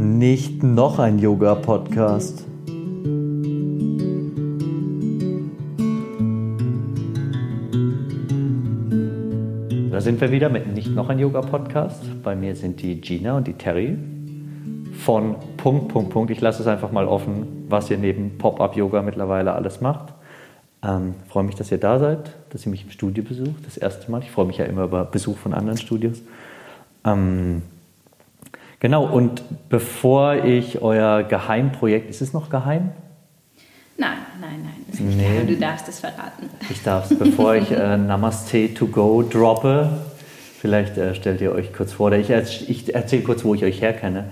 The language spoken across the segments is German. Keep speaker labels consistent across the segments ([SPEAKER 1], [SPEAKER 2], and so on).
[SPEAKER 1] Nicht noch ein Yoga-Podcast. Da sind wir wieder mit Nicht noch ein Yoga-Podcast. Bei mir sind die Gina und die Terry von Punkt, Punkt, Punkt. Ich lasse es einfach mal offen, was ihr neben Pop-Up-Yoga mittlerweile alles macht. Ähm, freue mich, dass ihr da seid, dass ihr mich im Studio besucht, das erste Mal. Ich freue mich ja immer über Besuch von anderen Studios. Ähm, genau, und bevor ich euer Geheimprojekt, ist es noch geheim?
[SPEAKER 2] Nein, nein, nein, ist nicht nee. geheim. Du darfst es verraten.
[SPEAKER 1] Ich darf es, bevor ich äh, Namaste to go droppe. Vielleicht äh, stellt ihr euch kurz vor, oder ich, ich erzähle kurz, wo ich euch herkenne,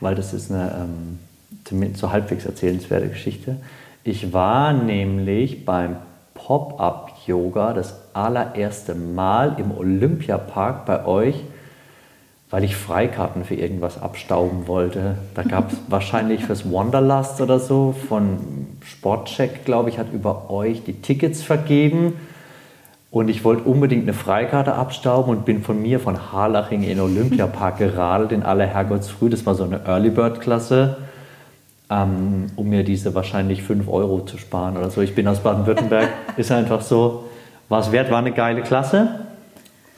[SPEAKER 1] weil das ist eine ähm, so halbwegs erzählenswerte Geschichte. Ich war nämlich beim Pop-up-Yoga das allererste Mal im Olympiapark bei euch, weil ich Freikarten für irgendwas abstauben wollte. Da gab es wahrscheinlich fürs Wanderlust oder so von Sportcheck, glaube ich, hat über euch die Tickets vergeben. Und ich wollte unbedingt eine Freikarte abstauben und bin von mir von Harlaching in den Olympiapark geradelt in aller Herrgottsfrüh. Das war so eine Early Bird Klasse ähm, um mir diese wahrscheinlich 5 Euro zu sparen oder so. Ich bin aus Baden-Württemberg, ist einfach so, war es wert, war eine geile Klasse.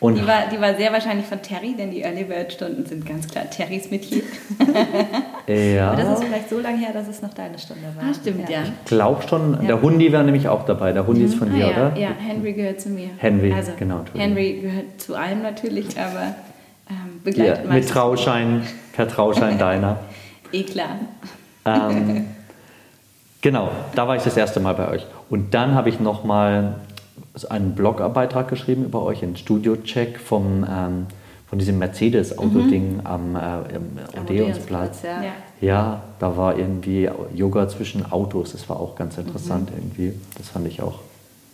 [SPEAKER 2] Und die, war, die war sehr wahrscheinlich von Terry, denn die Early Bird Stunden sind ganz klar Terrys Metier.
[SPEAKER 1] ja.
[SPEAKER 2] Aber das ist vielleicht so lange her, dass es noch deine Stunde war.
[SPEAKER 1] Ah, stimmt, ja. ja. Ich glaube schon, ja. der Hundi war nämlich auch dabei. Der Hundi mhm. ist von dir,
[SPEAKER 2] ah,
[SPEAKER 1] ja.
[SPEAKER 2] oder? Ja, Henry gehört zu mir.
[SPEAKER 1] Henry, also, genau.
[SPEAKER 2] Henry gehört zu allem natürlich, aber ähm, begleitet
[SPEAKER 1] ja, Mit Trauschein, per Trauschein deiner.
[SPEAKER 2] eh klar.
[SPEAKER 1] Ähm, genau, da war ich das erste Mal bei euch. Und dann habe ich nochmal einen Blogbeitrag geschrieben über euch, einen Studio-Check vom, ähm, von diesem Mercedes-Auto-Ding mhm. am äh, Odeonsplatz. Ja. ja. da war irgendwie Yoga zwischen Autos. Das war auch ganz interessant mhm. irgendwie. Das fand ich auch.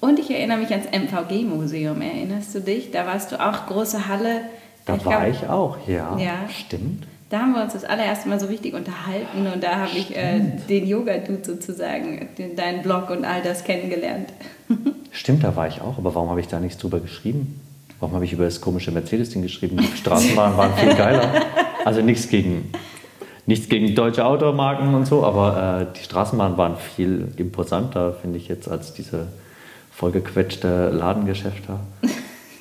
[SPEAKER 2] Und ich erinnere mich ans MVG-Museum. Erinnerst du dich? Da warst du auch, große Halle.
[SPEAKER 1] Da ich war glaub, ich auch, ja. ja. Stimmt
[SPEAKER 2] da haben wir uns das allererste Mal so richtig unterhalten und da habe ich äh, den Yoga-Dude sozusagen, den, deinen Blog und all das kennengelernt.
[SPEAKER 1] Stimmt, da war ich auch, aber warum habe ich da nichts drüber geschrieben? Warum habe ich über das komische Mercedes-Ding geschrieben? Die Straßenbahnen waren viel geiler. Also nichts gegen, nichts gegen deutsche Automarken und so, aber äh, die Straßenbahnen waren viel imposanter, finde ich jetzt, als diese vollgequetschte Ladengeschäfte.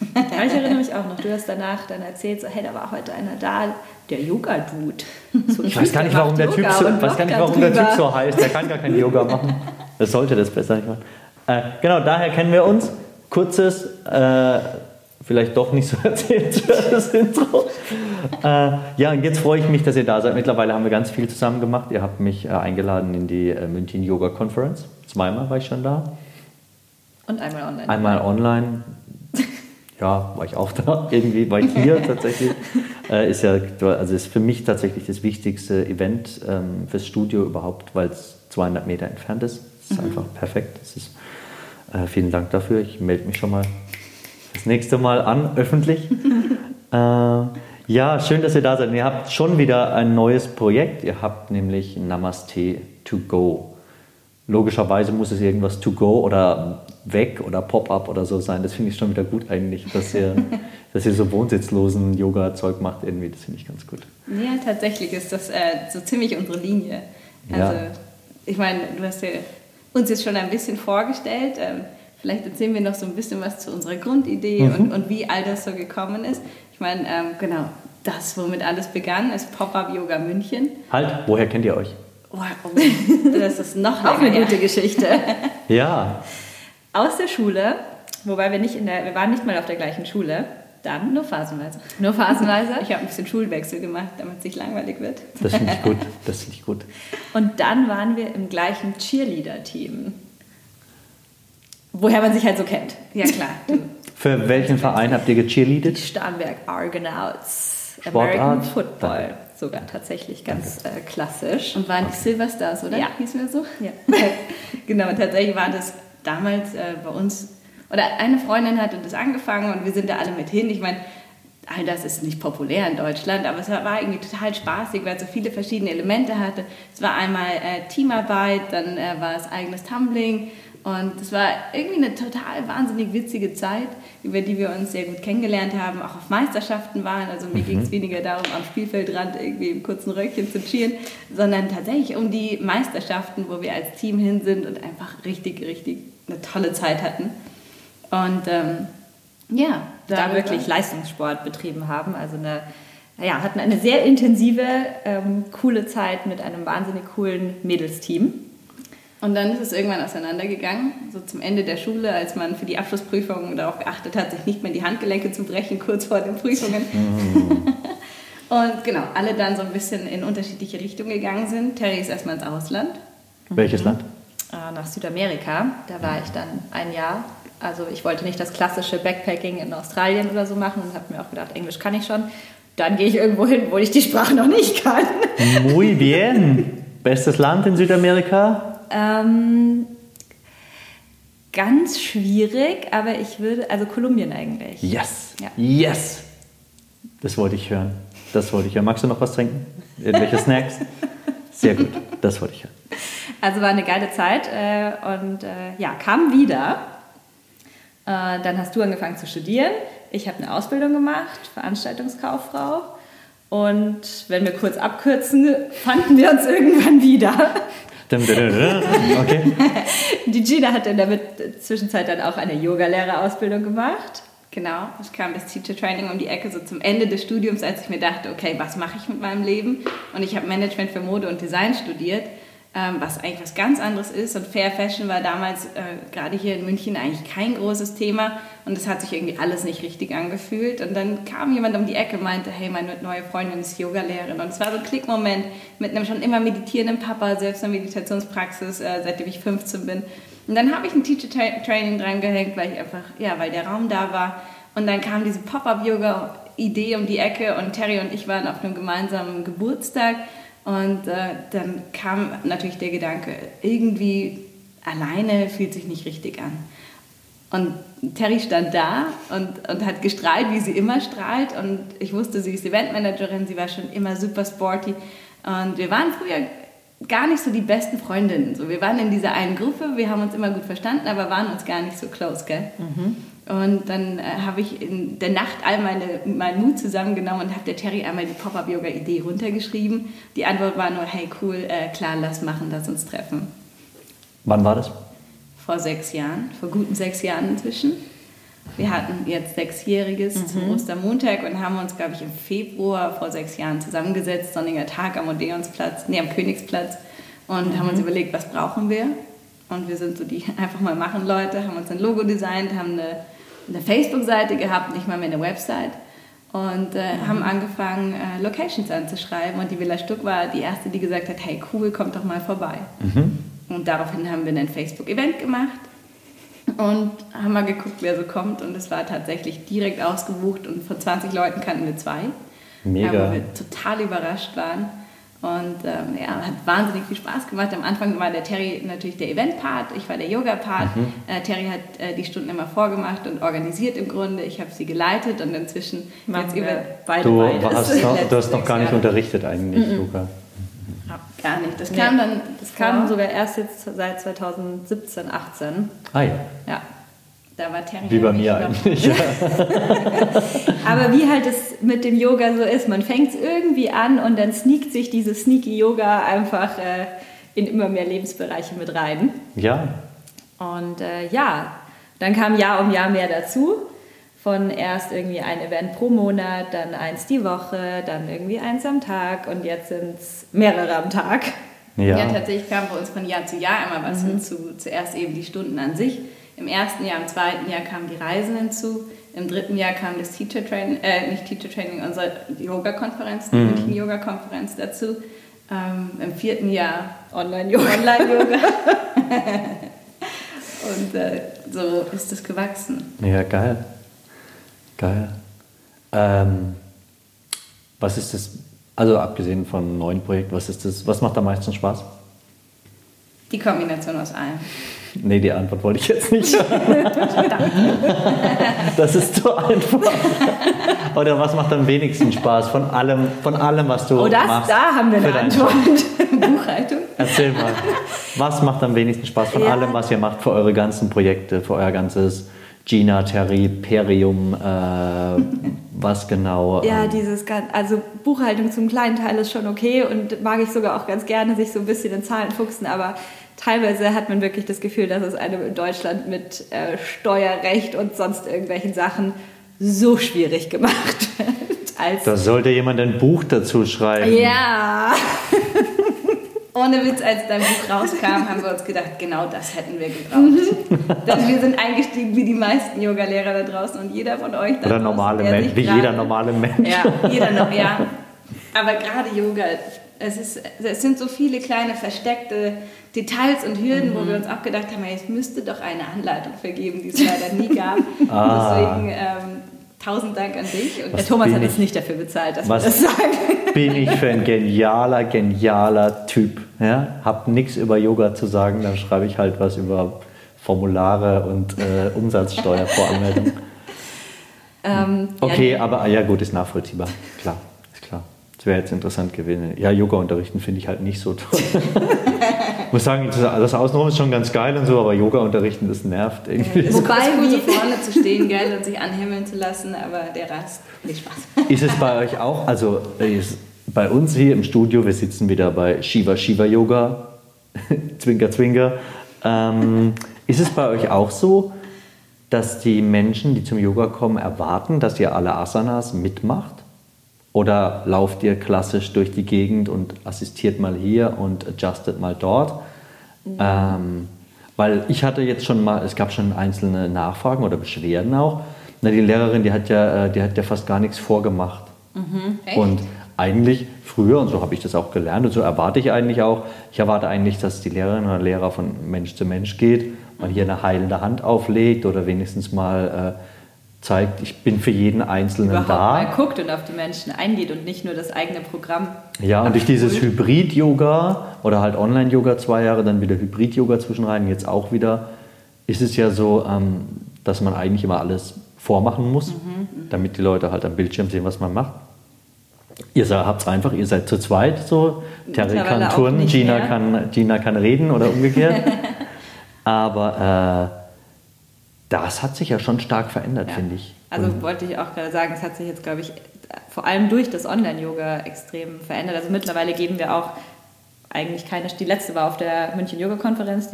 [SPEAKER 2] ja, ich erinnere mich auch noch. Du hast danach dann erzählt, so, hey, da war heute einer da, der Yoga-Dude.
[SPEAKER 1] So ich weiß gar nicht, warum, der typ, so, weiß gar nicht, warum der Typ so heißt. Der kann gar kein Yoga machen. Das sollte das besser nicht machen. Äh, genau, daher kennen wir uns. Kurzes, äh, vielleicht doch nicht so erzählenswertes Intro. Äh, ja, und jetzt freue ich mich, dass ihr da seid. Mittlerweile haben wir ganz viel zusammen gemacht. Ihr habt mich äh, eingeladen in die äh, München Yoga Conference. Zweimal war ich schon da.
[SPEAKER 2] Und einmal online.
[SPEAKER 1] Einmal online ja, war ich auch da, irgendwie war ich hier tatsächlich. Äh, ist ja, also ist für mich tatsächlich das wichtigste Event ähm, fürs Studio überhaupt, weil es 200 Meter entfernt ist. Das ist mhm. einfach perfekt. Das ist, äh, vielen Dank dafür. Ich melde mich schon mal das nächste Mal an, öffentlich. äh, ja, schön, dass ihr da seid. Ihr habt schon wieder ein neues Projekt. Ihr habt nämlich Namaste to go logischerweise muss es irgendwas to go oder weg oder Pop-up oder so sein. Das finde ich schon wieder gut eigentlich, dass ihr, dass ihr so wohnsitzlosen Yoga-Zeug macht irgendwie. Das finde ich ganz gut.
[SPEAKER 2] Ja, tatsächlich ist das äh, so ziemlich unsere Linie. Also, ja. ich meine, du hast ja uns jetzt schon ein bisschen vorgestellt. Ähm, vielleicht erzählen wir noch so ein bisschen was zu unserer Grundidee mhm. und, und wie all das so gekommen ist. Ich meine, ähm, genau, das, womit alles begann, ist Pop-Up Yoga München.
[SPEAKER 1] Halt, woher kennt ihr euch?
[SPEAKER 2] Oh, das ist noch Auch eine gute Geschichte.
[SPEAKER 1] Ja.
[SPEAKER 2] Aus der Schule, wobei wir nicht in der, wir waren nicht mal auf der gleichen Schule. Dann nur phasenweise. Nur phasenweise. Ich habe ein bisschen Schulwechsel gemacht, damit es nicht langweilig wird.
[SPEAKER 1] Das finde ich gut. Das finde ich gut.
[SPEAKER 2] Und dann waren wir im gleichen Cheerleader-Team. Woher man sich halt so kennt. Ja klar.
[SPEAKER 1] Für welchen Verein habt ihr gecheerleadet?
[SPEAKER 2] Starnberg Argonauts.
[SPEAKER 1] Sportart?
[SPEAKER 2] American Football sogar tatsächlich ganz äh, klassisch. Und waren die Silverstars, oder? Ja. Hießen wir so? Ja. genau, tatsächlich war das damals äh, bei uns, oder eine Freundin hatte das angefangen und wir sind da alle mit hin. Ich meine, all das ist nicht populär in Deutschland, aber es war irgendwie total spaßig, weil es so viele verschiedene Elemente hatte. Es war einmal äh, Teamarbeit, dann äh, war es eigenes Tumbling Und es war irgendwie eine total wahnsinnig witzige Zeit, über die wir uns sehr gut kennengelernt haben, auch auf Meisterschaften waren. Also mir mhm. ging es weniger darum, am Spielfeldrand irgendwie im kurzen Röckchen zu cheeren, sondern tatsächlich um die Meisterschaften, wo wir als Team hin sind und einfach richtig, richtig eine tolle Zeit hatten. Und ähm, ja,
[SPEAKER 3] da wirklich Leistungssport betrieben haben. Also eine, ja, hatten eine sehr intensive, ähm, coole Zeit mit einem wahnsinnig coolen Mädelsteam.
[SPEAKER 2] Und dann ist es irgendwann auseinandergegangen, so zum Ende der Schule, als man für die Abschlussprüfungen darauf geachtet hat, sich nicht mehr die Handgelenke zu brechen, kurz vor den Prüfungen. Mhm. Und genau, alle dann so ein bisschen in unterschiedliche Richtungen gegangen sind. Terry ist erstmal ins Ausland.
[SPEAKER 1] Welches Land?
[SPEAKER 3] Äh, nach Südamerika. Da war ich dann ein Jahr. Also ich wollte nicht das klassische Backpacking in Australien oder so machen und habe mir auch gedacht, Englisch kann ich schon. Dann gehe ich irgendwo hin, wo ich die Sprache noch nicht kann.
[SPEAKER 1] Muy bien. Bestes Land in Südamerika?
[SPEAKER 3] Ähm, ganz schwierig, aber ich würde, also Kolumbien eigentlich.
[SPEAKER 1] Yes, ja. yes. Das wollte ich hören. Das wollte ich hören. Magst du noch was trinken? Irgendwelche Snacks? Sehr gut, das wollte ich hören.
[SPEAKER 3] Also war eine geile Zeit äh, und äh, ja, kam wieder. Äh, dann hast du angefangen zu studieren. Ich habe eine Ausbildung gemacht, Veranstaltungskauffrau. Und wenn wir kurz abkürzen, fanden wir uns irgendwann wieder.
[SPEAKER 1] Okay.
[SPEAKER 3] Die Gina hat in der Zwischenzeit dann auch eine Yogalehrerausbildung gemacht.
[SPEAKER 2] Genau, es kam das Teacher Training um die Ecke, so zum Ende des Studiums, als ich mir dachte, okay, was mache ich mit meinem Leben? Und ich habe Management für Mode und Design studiert ähm, was eigentlich was ganz anderes ist. Und Fair Fashion war damals äh, gerade hier in München eigentlich kein großes Thema und es hat sich irgendwie alles nicht richtig angefühlt. Und dann kam jemand um die Ecke und meinte, hey, meine neue Freundin ist Yogalehrerin. Und es war so ein Klickmoment mit einem schon immer meditierenden Papa, selbst eine Meditationspraxis, äh, seitdem ich 15 bin. Und dann habe ich ein Teacher Training dran gehängt, weil ich einfach, ja, weil der Raum da war. Und dann kam diese Pop-up-Yoga-Idee um die Ecke und Terry und ich waren auf einem gemeinsamen Geburtstag. Und äh, dann kam natürlich der Gedanke, irgendwie alleine fühlt sich nicht richtig an. Und Terry stand da und, und hat gestrahlt, wie sie immer strahlt. Und ich wusste, sie ist Eventmanagerin, sie war schon immer super sporty. Und wir waren früher gar nicht so die besten Freundinnen. So, wir waren in dieser einen Gruppe, wir haben uns immer gut verstanden, aber waren uns gar nicht so close, gell? Mhm. Und dann äh, habe ich in der Nacht all meine, meinen Mut zusammengenommen und habe der Terry einmal die Pop-Up-Yoga-Idee runtergeschrieben. Die Antwort war nur, hey cool, äh, klar, lass machen, lass uns treffen.
[SPEAKER 1] Wann war das?
[SPEAKER 2] Vor sechs Jahren, vor guten sechs Jahren inzwischen. Wir hatten jetzt sechsjähriges mhm. zum Ostermontag und haben uns, glaube ich, im Februar vor sechs Jahren zusammengesetzt, sonniger Tag am Odeonsplatz, nee, am Königsplatz und mhm. haben uns überlegt, was brauchen wir. Und wir sind so die einfach mal machen Leute, haben uns ein Logo designt, haben eine eine Facebook-Seite gehabt, nicht mal mehr eine Website. Und äh, mhm. haben angefangen, äh, Locations anzuschreiben. Und die Villa Stuck war die erste, die gesagt hat, hey cool, kommt doch mal vorbei. Mhm. Und daraufhin haben wir ein Facebook-Event gemacht und haben mal geguckt, wer so kommt. Und es war tatsächlich direkt ausgebucht und von 20 Leuten kannten wir zwei. Mega. Wo wir total überrascht waren. Und ähm, ja, hat wahnsinnig viel Spaß gemacht. Am Anfang war der Terry natürlich der Event-Part, ich war der Yoga-Part. Mhm. Äh, Terry hat äh, die Stunden immer vorgemacht und organisiert im Grunde. Ich habe sie geleitet und inzwischen
[SPEAKER 1] Machen jetzt über beide du Hast noch, du hast noch gar nicht Jahre. unterrichtet eigentlich, mhm. Yoga.
[SPEAKER 2] Gar nicht.
[SPEAKER 3] Das kam dann, das kam sogar erst jetzt seit 2017, 18.
[SPEAKER 1] Ah ja.
[SPEAKER 3] Ja.
[SPEAKER 2] Da war Terry
[SPEAKER 1] Wie bei mir eigentlich.
[SPEAKER 3] Aber wie halt es mit dem Yoga so ist, man fängt es irgendwie an und dann sneakt sich dieses Sneaky Yoga einfach äh, in immer mehr Lebensbereiche mit rein.
[SPEAKER 1] Ja.
[SPEAKER 3] Und äh, ja, dann kam Jahr um Jahr mehr dazu. Von erst irgendwie ein Event pro Monat, dann eins die Woche, dann irgendwie eins am Tag und jetzt sind es mehrere am Tag.
[SPEAKER 2] Ja. ja, tatsächlich kam bei uns von Jahr zu Jahr immer was mhm. hinzu. Zuerst eben die Stunden an sich im ersten Jahr, im zweiten Jahr kamen die Reisen hinzu. Im dritten Jahr kam das Teacher Training, äh, nicht Teacher Training, unsere Yoga-Konferenz, die mhm. Yoga-Konferenz dazu. Ähm, Im vierten Jahr Online-Yoga. Online-Yoga. Und äh, so ist es gewachsen.
[SPEAKER 1] Ja, geil. Geil. Ähm, was ist das, also abgesehen von neuen Projekten, was ist das, was macht am meisten Spaß?
[SPEAKER 2] Die Kombination aus allem.
[SPEAKER 1] Nee, die Antwort wollte ich jetzt nicht das ist zu einfach. Oder was macht am wenigsten Spaß von allem, von allem was du
[SPEAKER 2] oh, das,
[SPEAKER 1] machst?
[SPEAKER 2] Da haben wir eine Antwort.
[SPEAKER 1] Buchhaltung. Erzähl mal. Was macht am wenigsten Spaß von ja. allem, was ihr macht für eure ganzen Projekte, für euer ganzes Gina, Terry, Perium, äh, was genau?
[SPEAKER 3] Ja, ähm, dieses, also Buchhaltung zum kleinen Teil ist schon okay und mag ich sogar auch ganz gerne, sich so ein bisschen in Zahlen fuchsen, aber teilweise hat man wirklich das Gefühl, dass es einem in Deutschland mit äh, Steuerrecht und sonst irgendwelchen Sachen so schwierig gemacht wird.
[SPEAKER 1] Als da sollte jemand ein Buch dazu schreiben.
[SPEAKER 2] Ja. Ohne Witz, als dein Buch rauskam, haben wir uns gedacht, genau das hätten wir gebraucht. Denn wir sind eingestiegen wie die meisten Yoga-Lehrer da draußen und jeder von euch da
[SPEAKER 1] Oder normale Mensch, wie jeder normale Mensch.
[SPEAKER 2] Ja, jeder noch, ja. Aber gerade Yoga, es, ist, es sind so viele kleine versteckte Details und Hürden, mhm. wo wir uns auch gedacht haben, es müsste doch eine Anleitung vergeben, die es leider nie gab. ah. Deswegen ähm, tausend Dank an dich.
[SPEAKER 3] Und der Thomas hat uns nicht dafür bezahlt, dass
[SPEAKER 1] was
[SPEAKER 3] wir das sagen.
[SPEAKER 1] bin ich für ein genialer, genialer Typ. Ja? Hab nichts über Yoga zu sagen, dann schreibe ich halt was über Formulare und äh, Umsatzsteuervoranmeldung. ähm, okay, ja, aber ja gut, ist nachvollziehbar. Klar, ist klar. Das wäre jetzt interessant gewesen. Ja, Yoga unterrichten finde ich halt nicht so toll. Ich muss sagen, das Außenrum ist schon ganz geil und so, aber Yoga unterrichten, das nervt irgendwie.
[SPEAKER 2] Es ist Wobei, cool, so vorne zu stehen, geil und sich anhimmeln zu lassen, aber der Rest, nicht Spaß.
[SPEAKER 1] Ist es bei euch auch, also bei uns hier im Studio, wir sitzen wieder bei Shiva Shiva Yoga, Zwinker Zwinker. Ähm, ist es bei euch auch so, dass die Menschen, die zum Yoga kommen, erwarten, dass ihr alle Asanas mitmacht? Oder lauft ihr klassisch durch die Gegend und assistiert mal hier und adjustet mal dort? Mhm. Ähm, weil ich hatte jetzt schon mal, es gab schon einzelne Nachfragen oder Beschwerden auch. Na, die Lehrerin, die hat ja, äh, die hat ja fast gar nichts vorgemacht. Mhm, und eigentlich früher, und so habe ich das auch gelernt, und so erwarte ich eigentlich auch, ich erwarte eigentlich, dass die Lehrerin oder Lehrer von Mensch zu Mensch geht, mal hier eine heilende Hand auflegt oder wenigstens mal äh, zeigt, ich bin für jeden Einzelnen
[SPEAKER 3] Überhaupt
[SPEAKER 1] da.
[SPEAKER 3] mal guckt und auf die Menschen eingeht und nicht nur das eigene Programm.
[SPEAKER 1] Ja, und durch dieses Hybrid-Yoga oder halt Online-Yoga zwei Jahre, dann wieder Hybrid-Yoga zwischenrein, jetzt auch wieder, ist es ja so, ähm, dass man eigentlich immer alles vormachen muss, mhm, mhm. damit die Leute halt am Bildschirm sehen, was man macht. Ihr habt es einfach, ihr seid zu zweit so. Terry kann turnen, Gina kann, Gina kann reden oder umgekehrt. Aber äh, das hat sich ja schon stark verändert, ja. finde ich.
[SPEAKER 3] Also Und wollte ich auch gerade sagen, es hat sich jetzt, glaube ich, vor allem durch das Online-Yoga extrem verändert. Also mittlerweile geben wir auch eigentlich keine, die letzte war auf der München Yoga Konferenz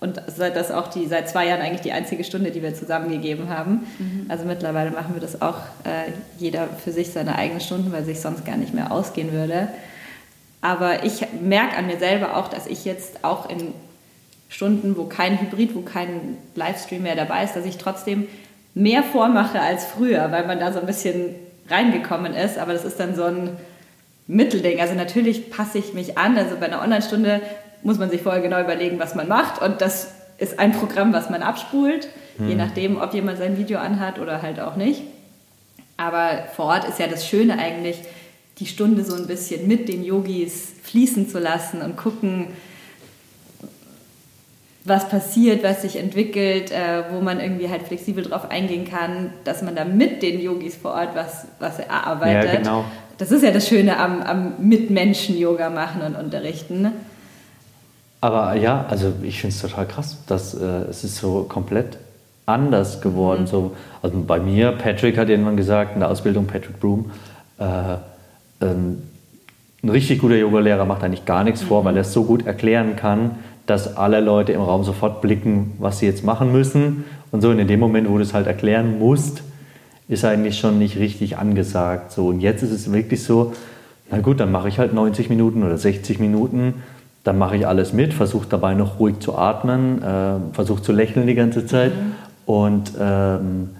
[SPEAKER 3] und das ist auch die seit zwei Jahren eigentlich die einzige Stunde, die wir zusammengegeben haben. Mhm. Also mittlerweile machen wir das auch äh, jeder für sich seine eigenen Stunden, weil sich sonst gar nicht mehr ausgehen würde. Aber ich merke an mir selber auch, dass ich jetzt auch in Stunden, wo kein Hybrid, wo kein Livestream mehr dabei ist, dass ich trotzdem mehr vormache als früher, weil man da so ein bisschen reingekommen ist. Aber das ist dann so ein Mittelding. Also natürlich passe ich mich an. Also bei einer Online-Stunde muss man sich vorher genau überlegen, was man macht. Und das ist ein Programm, was man abspult, hm. je nachdem, ob jemand sein Video anhat oder halt auch nicht. Aber vor Ort ist ja das Schöne eigentlich, die Stunde so ein bisschen mit den Yogis fließen zu lassen und gucken, was passiert, was sich entwickelt, äh, wo man irgendwie halt flexibel drauf eingehen kann, dass man da mit den Yogis vor Ort was, was erarbeitet. Ja, genau. Das ist ja das Schöne am, am Mitmenschen-Yoga machen und unterrichten.
[SPEAKER 1] Aber ja, also ich finde es total krass, dass äh, es ist so komplett anders geworden. Mhm. So, also bei mir, Patrick hat irgendwann gesagt, in der Ausbildung, Patrick Broom, äh, ähm, ein richtig guter Yoga-Lehrer macht eigentlich gar nichts mhm. vor, weil er es so gut erklären kann, dass alle Leute im Raum sofort blicken, was sie jetzt machen müssen. Und so, und in dem Moment, wo du es halt erklären musst, ist eigentlich schon nicht richtig angesagt. So, und jetzt ist es wirklich so, na gut, dann mache ich halt 90 Minuten oder 60 Minuten, dann mache ich alles mit, versuche dabei noch ruhig zu atmen, äh, versuche zu lächeln die ganze Zeit. Mhm. Und ähm,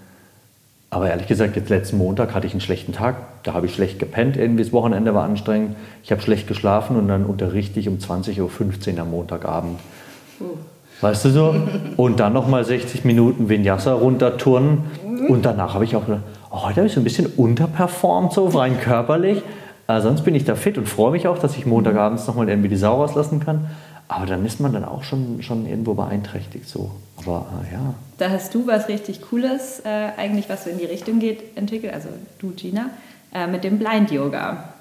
[SPEAKER 1] aber ehrlich gesagt, jetzt letzten Montag hatte ich einen schlechten Tag. Da habe ich schlecht gepennt, irgendwie das Wochenende war anstrengend. Ich habe schlecht geschlafen und dann unterrichte ich um 20.15 Uhr am Montagabend. Uh. Weißt du so? Und dann nochmal 60 Minuten Vinyasa runterturnen. Und danach habe ich auch gedacht, oh, heute habe ich so ein bisschen unterperformt, so rein körperlich. Äh, sonst bin ich da fit und freue mich auch, dass ich Montagabends nochmal irgendwie die Sau rauslassen kann. Aber dann ist man dann auch schon, schon irgendwo beeinträchtigt so. Aber äh, ja.
[SPEAKER 3] Da hast du was richtig Cooles, äh, eigentlich was so in die Richtung geht, entwickelt, also du Gina, äh, mit dem Blind Yoga.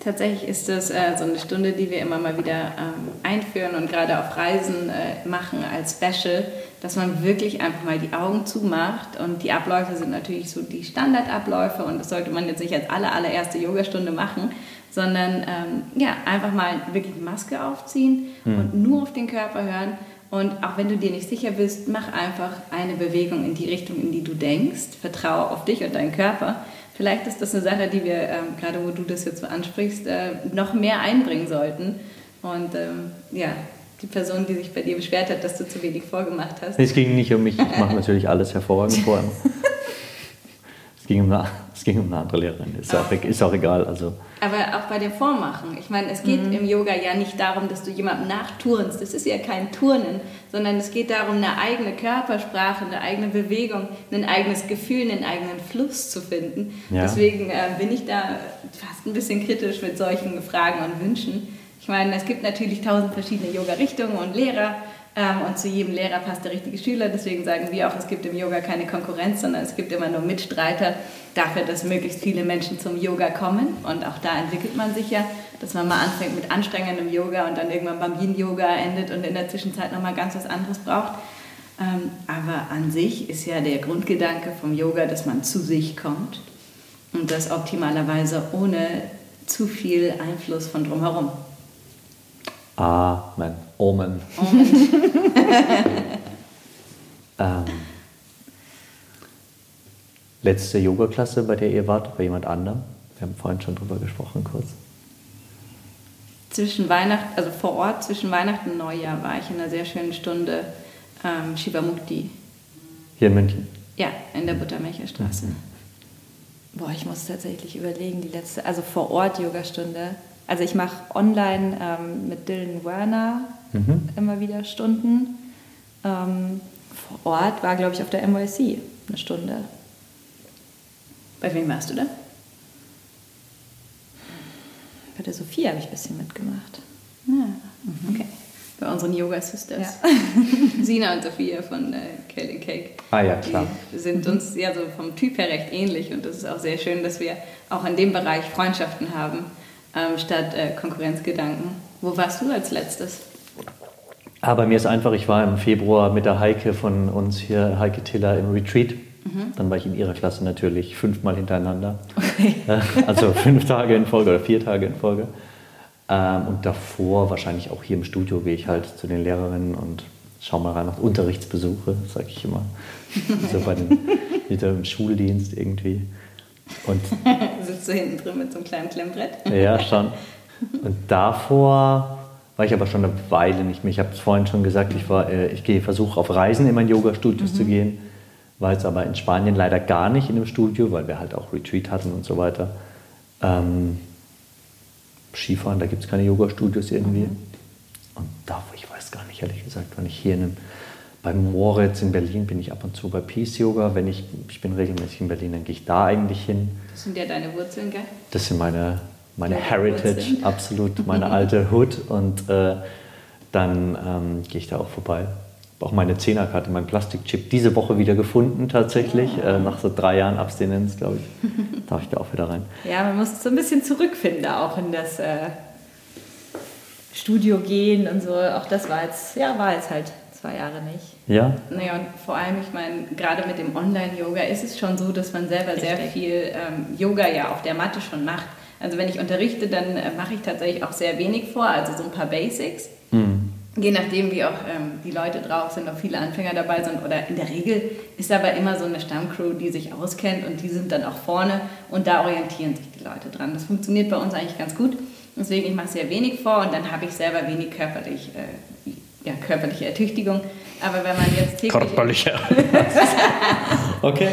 [SPEAKER 2] Tatsächlich ist es äh, so eine Stunde, die wir immer mal wieder ähm, einführen und gerade auf Reisen äh, machen als Special, dass man wirklich einfach mal die Augen zumacht und die Abläufe sind natürlich so die Standardabläufe und das sollte man jetzt nicht als aller, allererste Yogastunde machen, sondern ähm, ja, einfach mal wirklich Maske aufziehen mhm. und nur auf den Körper hören und auch wenn du dir nicht sicher bist, mach einfach eine Bewegung in die Richtung, in die du denkst, vertraue auf dich und deinen Körper Vielleicht ist das eine Sache, die wir, ähm, gerade wo du das jetzt so ansprichst, äh, noch mehr einbringen sollten. Und ähm, ja, die Person, die sich bei dir beschwert hat, dass du zu wenig vorgemacht hast.
[SPEAKER 1] Es ging nicht um mich, ich mache natürlich alles hervorragend vor. Es ging um eine, es ging um eine andere Lehrerin, ist, auch, ist auch egal. Also.
[SPEAKER 2] Aber auch bei dem Vormachen. Ich meine, es geht mhm. im Yoga ja nicht darum, dass du jemandem nachturnst. Das ist ja kein Turnen, sondern es geht darum, eine eigene Körpersprache, eine eigene Bewegung, ein eigenes Gefühl, einen eigenen Fluss zu finden. Ja. Deswegen äh, bin ich da fast ein bisschen kritisch mit solchen Fragen und Wünschen. Ich meine, es gibt natürlich tausend verschiedene Yoga-Richtungen und Lehrer. Ähm, und zu jedem Lehrer passt der richtige Schüler. Deswegen sagen wir auch, es gibt im Yoga keine Konkurrenz, sondern es gibt immer nur Mitstreiter dafür, dass möglichst viele Menschen zum Yoga kommen. Und auch da entwickelt man sich ja, dass man mal anfängt mit anstrengendem Yoga und dann irgendwann beim Yin-Yoga endet und in der Zwischenzeit nochmal ganz was anderes braucht. Ähm, aber an sich ist ja der Grundgedanke vom Yoga, dass man zu sich kommt und das optimalerweise ohne zu viel Einfluss von drumherum.
[SPEAKER 1] Amen. Omen. ähm, letzte Yoga-Klasse, bei der ihr wart, bei jemand anderem? Wir haben vorhin schon drüber gesprochen, kurz.
[SPEAKER 2] Zwischen Weihnachten, also vor Ort, zwischen Weihnachten und Neujahr war ich in einer sehr schönen Stunde ähm, Shivamukti.
[SPEAKER 1] Hier in München?
[SPEAKER 2] Ja, in der Buttermelcherstraße. Mhm.
[SPEAKER 3] Boah, ich muss tatsächlich überlegen, die letzte, also vor Ort Yogastunde. Also ich mache online ähm, mit Dylan Werner mhm. immer wieder Stunden. Ähm, vor Ort war, glaube ich, auf der NYC eine Stunde.
[SPEAKER 2] Bei wem warst du da?
[SPEAKER 3] Bei der Sophie habe ich ein bisschen mitgemacht.
[SPEAKER 2] Ja, mhm. okay. Bei unseren Yoga Sisters. Ja. Sina und Sophia von äh, Kale Cake.
[SPEAKER 1] Ah ja, klar.
[SPEAKER 2] Die sind uns ja so vom Typ her recht ähnlich und das ist auch sehr schön, dass wir auch in dem Bereich Freundschaften haben, ähm, statt äh, Konkurrenzgedanken. Wo warst du als letztes?
[SPEAKER 1] Aber ah, mir ist einfach, ich war im Februar mit der Heike von uns hier, Heike Tiller, im Retreat. Mhm. Dann war ich in ihrer Klasse natürlich fünfmal hintereinander. Okay. Also fünf Tage in Folge oder vier Tage in Folge. Ähm, und davor wahrscheinlich auch hier im Studio gehe ich halt zu den Lehrerinnen und schau mal rein, nach Unterrichtsbesuche, sage ich immer. so bei den, im Schuldienst irgendwie.
[SPEAKER 2] Und Sitzt du hinten drin mit so einem kleinen Klemmbrett?
[SPEAKER 1] ja, schon. Und davor war ich aber schon eine Weile nicht mehr. Ich habe es vorhin schon gesagt, ich, äh, ich gehe, versuche auf Reisen in mein Yoga-Studios mhm. zu gehen. War jetzt aber in Spanien leider gar nicht in dem Studio, weil wir halt auch Retreat hatten und so weiter. Ähm, Skifahren, da gibt es keine Yoga-Studios irgendwie. Mhm. Und da, ich weiß gar nicht, ehrlich gesagt, wann ich hier in einem, beim Moritz in Berlin bin ich ab und zu bei Peace Yoga. Wenn ich, ich bin regelmäßig in Berlin, dann gehe ich da eigentlich hin.
[SPEAKER 2] Das sind ja deine Wurzeln, gell?
[SPEAKER 1] Das sind meine meine Heritage, absolut meine alte Hood. Und äh, dann ähm, gehe ich da auch vorbei. Auch meine Zehnerkarte, mein Plastikchip, diese Woche wieder gefunden tatsächlich. Äh, nach so drei Jahren Abstinenz, glaube ich, darf ich da auch wieder rein.
[SPEAKER 3] Ja, man muss so ein bisschen zurückfinden, auch in das äh, Studio gehen und so. Auch das war jetzt, ja, war jetzt halt zwei Jahre nicht.
[SPEAKER 1] Ja.
[SPEAKER 2] Naja, und vor allem, ich meine, gerade mit dem Online-Yoga ist es schon so, dass man selber Richtig. sehr viel ähm, Yoga ja auf der Matte schon macht. Also wenn ich unterrichte, dann äh, mache ich tatsächlich auch sehr wenig vor, also so ein paar Basics. Mhm. Je nachdem, wie auch ähm, die Leute drauf sind, ob viele Anfänger dabei sind. Oder in der Regel ist aber immer so eine Stammcrew, die sich auskennt und die sind dann auch vorne und da orientieren sich die Leute dran. Das funktioniert bei uns eigentlich ganz gut. Deswegen, ich mache sehr wenig vor und dann habe ich selber wenig körperlich, äh, ja, körperliche Ertüchtigung. Aber wenn man jetzt täglich...
[SPEAKER 1] Körperliche. okay.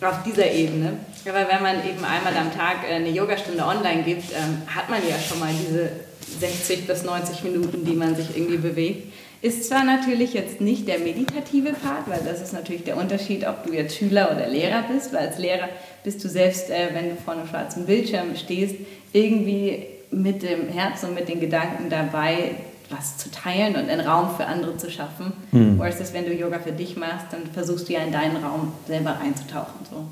[SPEAKER 2] Auf dieser Ebene. Aber wenn man eben einmal am Tag äh, eine Yogastunde online gibt, ähm, hat man ja schon mal diese 60 bis 90 Minuten, die man sich irgendwie bewegt. Ist zwar natürlich jetzt nicht der meditative Part, weil das ist natürlich der Unterschied, ob du jetzt Schüler oder Lehrer bist, weil als Lehrer bist du selbst, äh, wenn du vor einem schwarzen Bildschirm stehst, irgendwie mit dem Herz und mit den Gedanken dabei, was zu teilen und einen Raum für andere zu schaffen. Mhm. Versus wenn du Yoga für dich machst, dann versuchst du ja in deinen Raum selber einzutauchen. So.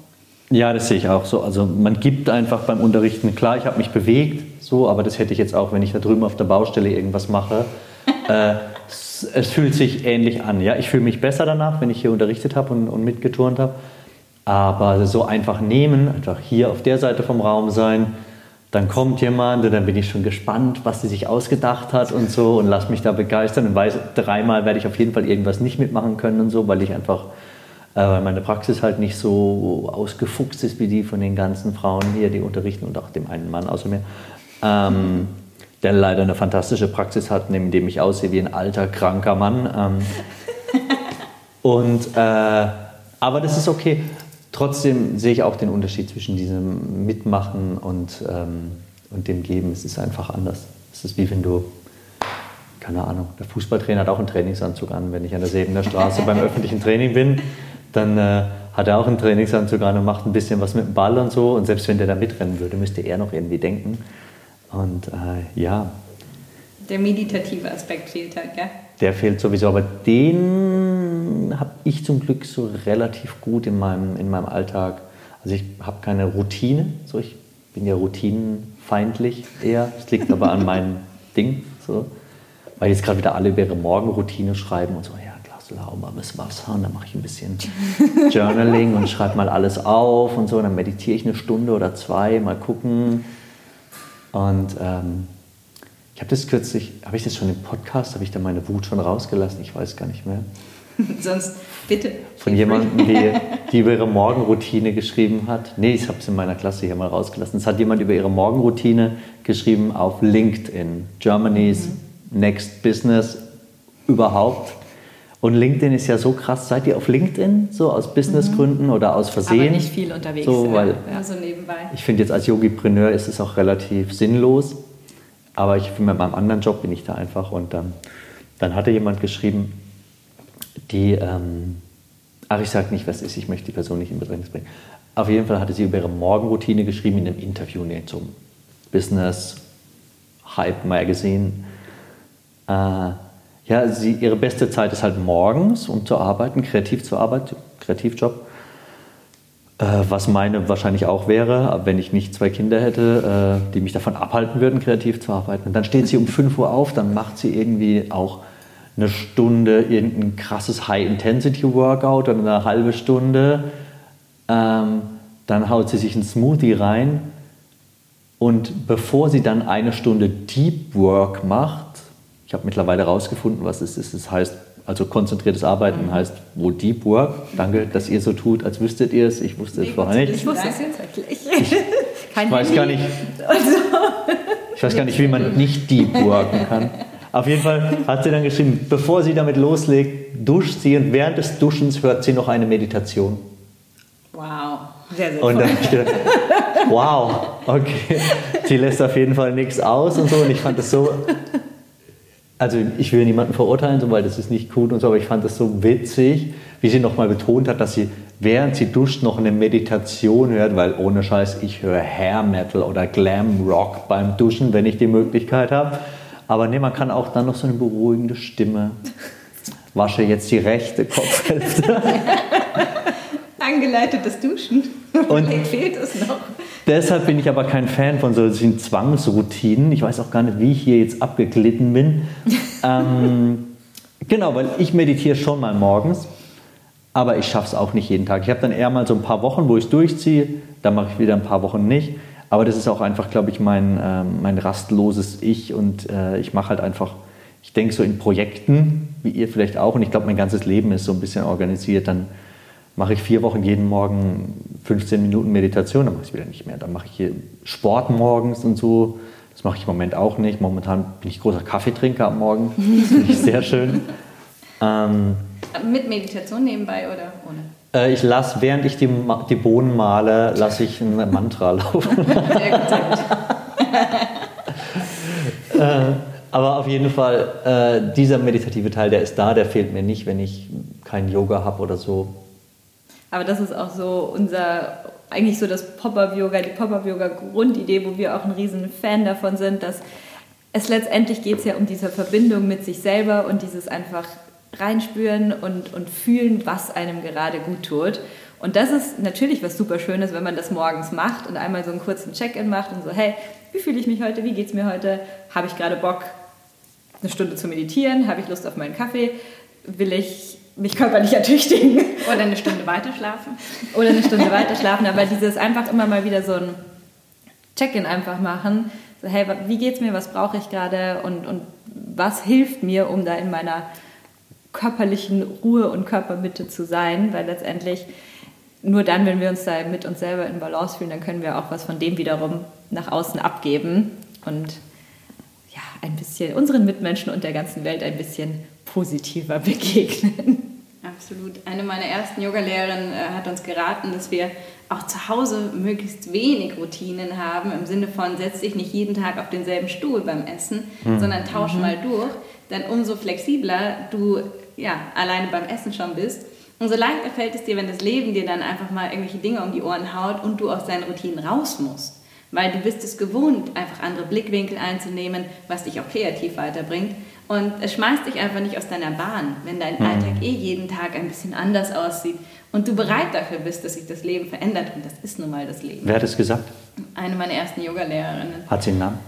[SPEAKER 1] Ja, das sehe ich auch so. Also man gibt einfach beim Unterrichten, klar, ich habe mich bewegt, so, aber das hätte ich jetzt auch, wenn ich da drüben auf der Baustelle irgendwas mache. äh, es, es, fühlt sich ähnlich an. Ja, ich fühle mich besser danach, wenn ich hier unterrichtet habe und, und mitgeturnt habe. Aber so einfach nehmen, einfach hier auf der Seite vom Raum sein, dann kommt jemand und dann bin ich schon gespannt, was sie sich ausgedacht hat und so und lass mich da begeistern und weiß, dreimal werde ich auf jeden Fall irgendwas nicht mitmachen können und so, weil ich einfach, äh, weil meine Praxis halt nicht so ausgefuchst ist wie die von den ganzen Frauen hier, die unterrichten und auch dem einen Mann außer mir, ähm, der leider eine fantastische Praxis hat, neben dem ich aussehe wie ein alter, kranker Mann. Ähm, und, äh, aber das ist okay trotzdem sehe ich auch den Unterschied zwischen diesem Mitmachen und, ähm, und dem Geben. Es ist einfach anders. Es ist wie wenn du, keine Ahnung, der Fußballtrainer hat auch einen Trainingsanzug an. Wenn ich an der Sebener Straße beim öffentlichen Training bin, dann äh, hat er auch einen Trainingsanzug an und macht ein bisschen was mit dem Ball und so. Und selbst wenn der da mitrennen würde, müsste er noch irgendwie denken. Und äh, ja.
[SPEAKER 2] Der meditative Aspekt fehlt halt, ja?
[SPEAKER 1] Der fehlt sowieso, aber den habe ich zum Glück so relativ gut in meinem, in meinem Alltag. Also ich habe keine Routine, so ich bin ja routinenfeindlich eher. Das liegt aber an meinem Ding, so. weil jetzt gerade wieder alle über ihre Morgenroutine schreiben und so, ja, Glas Lauber, ein bisschen Wasser und dann mache ich ein bisschen Journaling und schreibe mal alles auf und so. Und dann meditiere ich eine Stunde oder zwei, mal gucken. Und ähm, habe das kürzlich, habe ich das schon im Podcast, habe ich da meine Wut schon rausgelassen? Ich weiß gar nicht mehr.
[SPEAKER 2] Sonst bitte.
[SPEAKER 1] Von jemandem, die, die über ihre Morgenroutine geschrieben hat. Nee, ich habe es in meiner Klasse hier mal rausgelassen. Es hat jemand über ihre Morgenroutine geschrieben auf LinkedIn. Germany's mhm. Next Business überhaupt. Und LinkedIn ist ja so krass. Seid ihr auf LinkedIn so aus Businessgründen mhm. oder aus Versehen? Aber
[SPEAKER 2] nicht viel unterwegs.
[SPEAKER 1] So, weil
[SPEAKER 2] ja, so nebenbei.
[SPEAKER 1] Ich finde jetzt als Yogipreneur ist es auch relativ sinnlos. Aber ich mit meinem anderen Job bin ich da einfach. Und ähm, dann hatte jemand geschrieben, die, ähm, ach, ich sage nicht, was ist, ich möchte die Person nicht in Bedrängnis bringen. Auf jeden Fall hatte sie über ihre Morgenroutine geschrieben in einem Interview in so Business Hype Magazine. Äh, ja, sie, ihre beste Zeit ist halt morgens, um zu arbeiten, kreativ zu arbeiten, Kreativjob. Äh, was meine wahrscheinlich auch wäre, wenn ich nicht zwei Kinder hätte, äh, die mich davon abhalten würden, kreativ zu arbeiten. Und dann steht sie um 5 Uhr auf, dann macht sie irgendwie auch eine Stunde irgendein krasses High-Intensity-Workout oder eine halbe Stunde. Ähm, dann haut sie sich einen Smoothie rein. Und bevor sie dann eine Stunde Deep Work macht, ich habe mittlerweile herausgefunden, was es ist, es heißt also konzentriertes Arbeiten mhm. heißt wohl Deep Work. Danke, dass ihr so tut, als wüsstet ihr es. Ich wusste es vorher nicht.
[SPEAKER 2] Ich wusste es jetzt wirklich. Ich,
[SPEAKER 1] ich weiß gar nicht. Ich weiß gar nicht, wie man nicht Deep Worken kann. Auf jeden Fall hat sie dann geschrieben, bevor sie damit loslegt, duscht sie und während des Duschens hört sie noch eine Meditation.
[SPEAKER 2] Wow, sehr, sehr
[SPEAKER 1] Und dann steht wow, okay. Sie lässt auf jeden Fall nichts aus und so. Und ich fand das so also ich will niemanden verurteilen, so, weil das ist nicht cool und so, aber ich fand das so witzig, wie sie nochmal betont hat, dass sie während sie duscht noch eine Meditation hört, weil ohne Scheiß, ich höre Hair Metal oder Glam Rock beim Duschen, wenn ich die Möglichkeit habe. Aber nee, man kann auch dann noch so eine beruhigende Stimme. Wasche jetzt die rechte Kopfhälfte.
[SPEAKER 2] Angeleitetes Duschen. Und Vielleicht fehlt es noch.
[SPEAKER 1] Deshalb bin ich aber kein Fan von solchen Zwangsroutinen. Ich weiß auch gar nicht, wie ich hier jetzt abgeglitten bin. ähm, genau, weil ich meditiere schon mal morgens, aber ich schaffe es auch nicht jeden Tag. Ich habe dann eher mal so ein paar Wochen, wo ich es durchziehe, dann mache ich wieder ein paar Wochen nicht. Aber das ist auch einfach, glaube ich, mein, äh, mein rastloses Ich und äh, ich mache halt einfach, ich denke so in Projekten, wie ihr vielleicht auch, und ich glaube, mein ganzes Leben ist so ein bisschen organisiert, dann mache ich vier Wochen jeden Morgen 15 Minuten Meditation, dann mache ich es wieder nicht mehr. Dann mache ich Sport morgens und so. Das mache ich im Moment auch nicht. Momentan bin ich großer Kaffeetrinker am Morgen. Das finde ich sehr schön. Ähm,
[SPEAKER 2] Mit Meditation nebenbei oder ohne?
[SPEAKER 1] Äh, ich lasse, während ich die, die Bohnen male, lasse ich ein Mantra laufen. Sehr gut, sehr gut. äh, aber auf jeden Fall, äh, dieser meditative Teil, der ist da, der fehlt mir nicht, wenn ich kein Yoga habe oder so.
[SPEAKER 2] Aber das ist auch so unser
[SPEAKER 3] eigentlich so das Pop-Up-Yoga, die Pop-Up-Yoga-Grundidee, wo wir auch ein riesen Fan davon sind, dass es letztendlich geht es ja um diese Verbindung mit sich selber und dieses einfach reinspüren und, und fühlen, was einem gerade gut tut. Und das ist natürlich was super Schönes, wenn man das morgens macht und einmal so einen kurzen Check-in macht und so, hey, wie fühle ich mich heute, wie geht es mir heute, habe ich gerade Bock, eine Stunde zu meditieren, habe ich Lust auf meinen Kaffee, will ich mich körperlich ertüchtigen.
[SPEAKER 2] Oder eine Stunde weiter schlafen.
[SPEAKER 3] Oder eine Stunde weiter schlafen, aber dieses einfach immer mal wieder so ein Check-in einfach machen, so, hey, wie geht's mir, was brauche ich gerade und, und was hilft mir, um da in meiner körperlichen Ruhe und Körpermitte zu sein, weil letztendlich nur dann, wenn wir uns da mit uns selber in Balance fühlen, dann können wir auch was von dem wiederum nach außen abgeben und ja, ein bisschen unseren Mitmenschen und der ganzen Welt ein bisschen positiver begegnen.
[SPEAKER 2] Absolut. Eine meiner ersten Yogalehrerinnen äh, hat uns geraten, dass wir auch zu Hause möglichst wenig Routinen haben, im Sinne von, setz dich nicht jeden Tag auf denselben Stuhl beim Essen, mhm. sondern tausch mhm. mal durch. Denn umso flexibler du ja, alleine beim Essen schon bist, umso leichter fällt es dir, wenn das Leben dir dann einfach mal irgendwelche Dinge um die Ohren haut und du aus deinen Routinen raus musst. Weil du bist es gewohnt, einfach andere Blickwinkel einzunehmen, was dich auch kreativ weiterbringt. Und es schmeißt dich einfach nicht aus deiner Bahn, wenn dein mhm. Alltag eh jeden Tag ein bisschen anders aussieht und du bereit dafür bist, dass sich das Leben verändert. Und das ist nun mal das Leben.
[SPEAKER 1] Wer hat es gesagt?
[SPEAKER 2] Eine meiner ersten Yogalehrerinnen.
[SPEAKER 1] Hat sie einen Namen?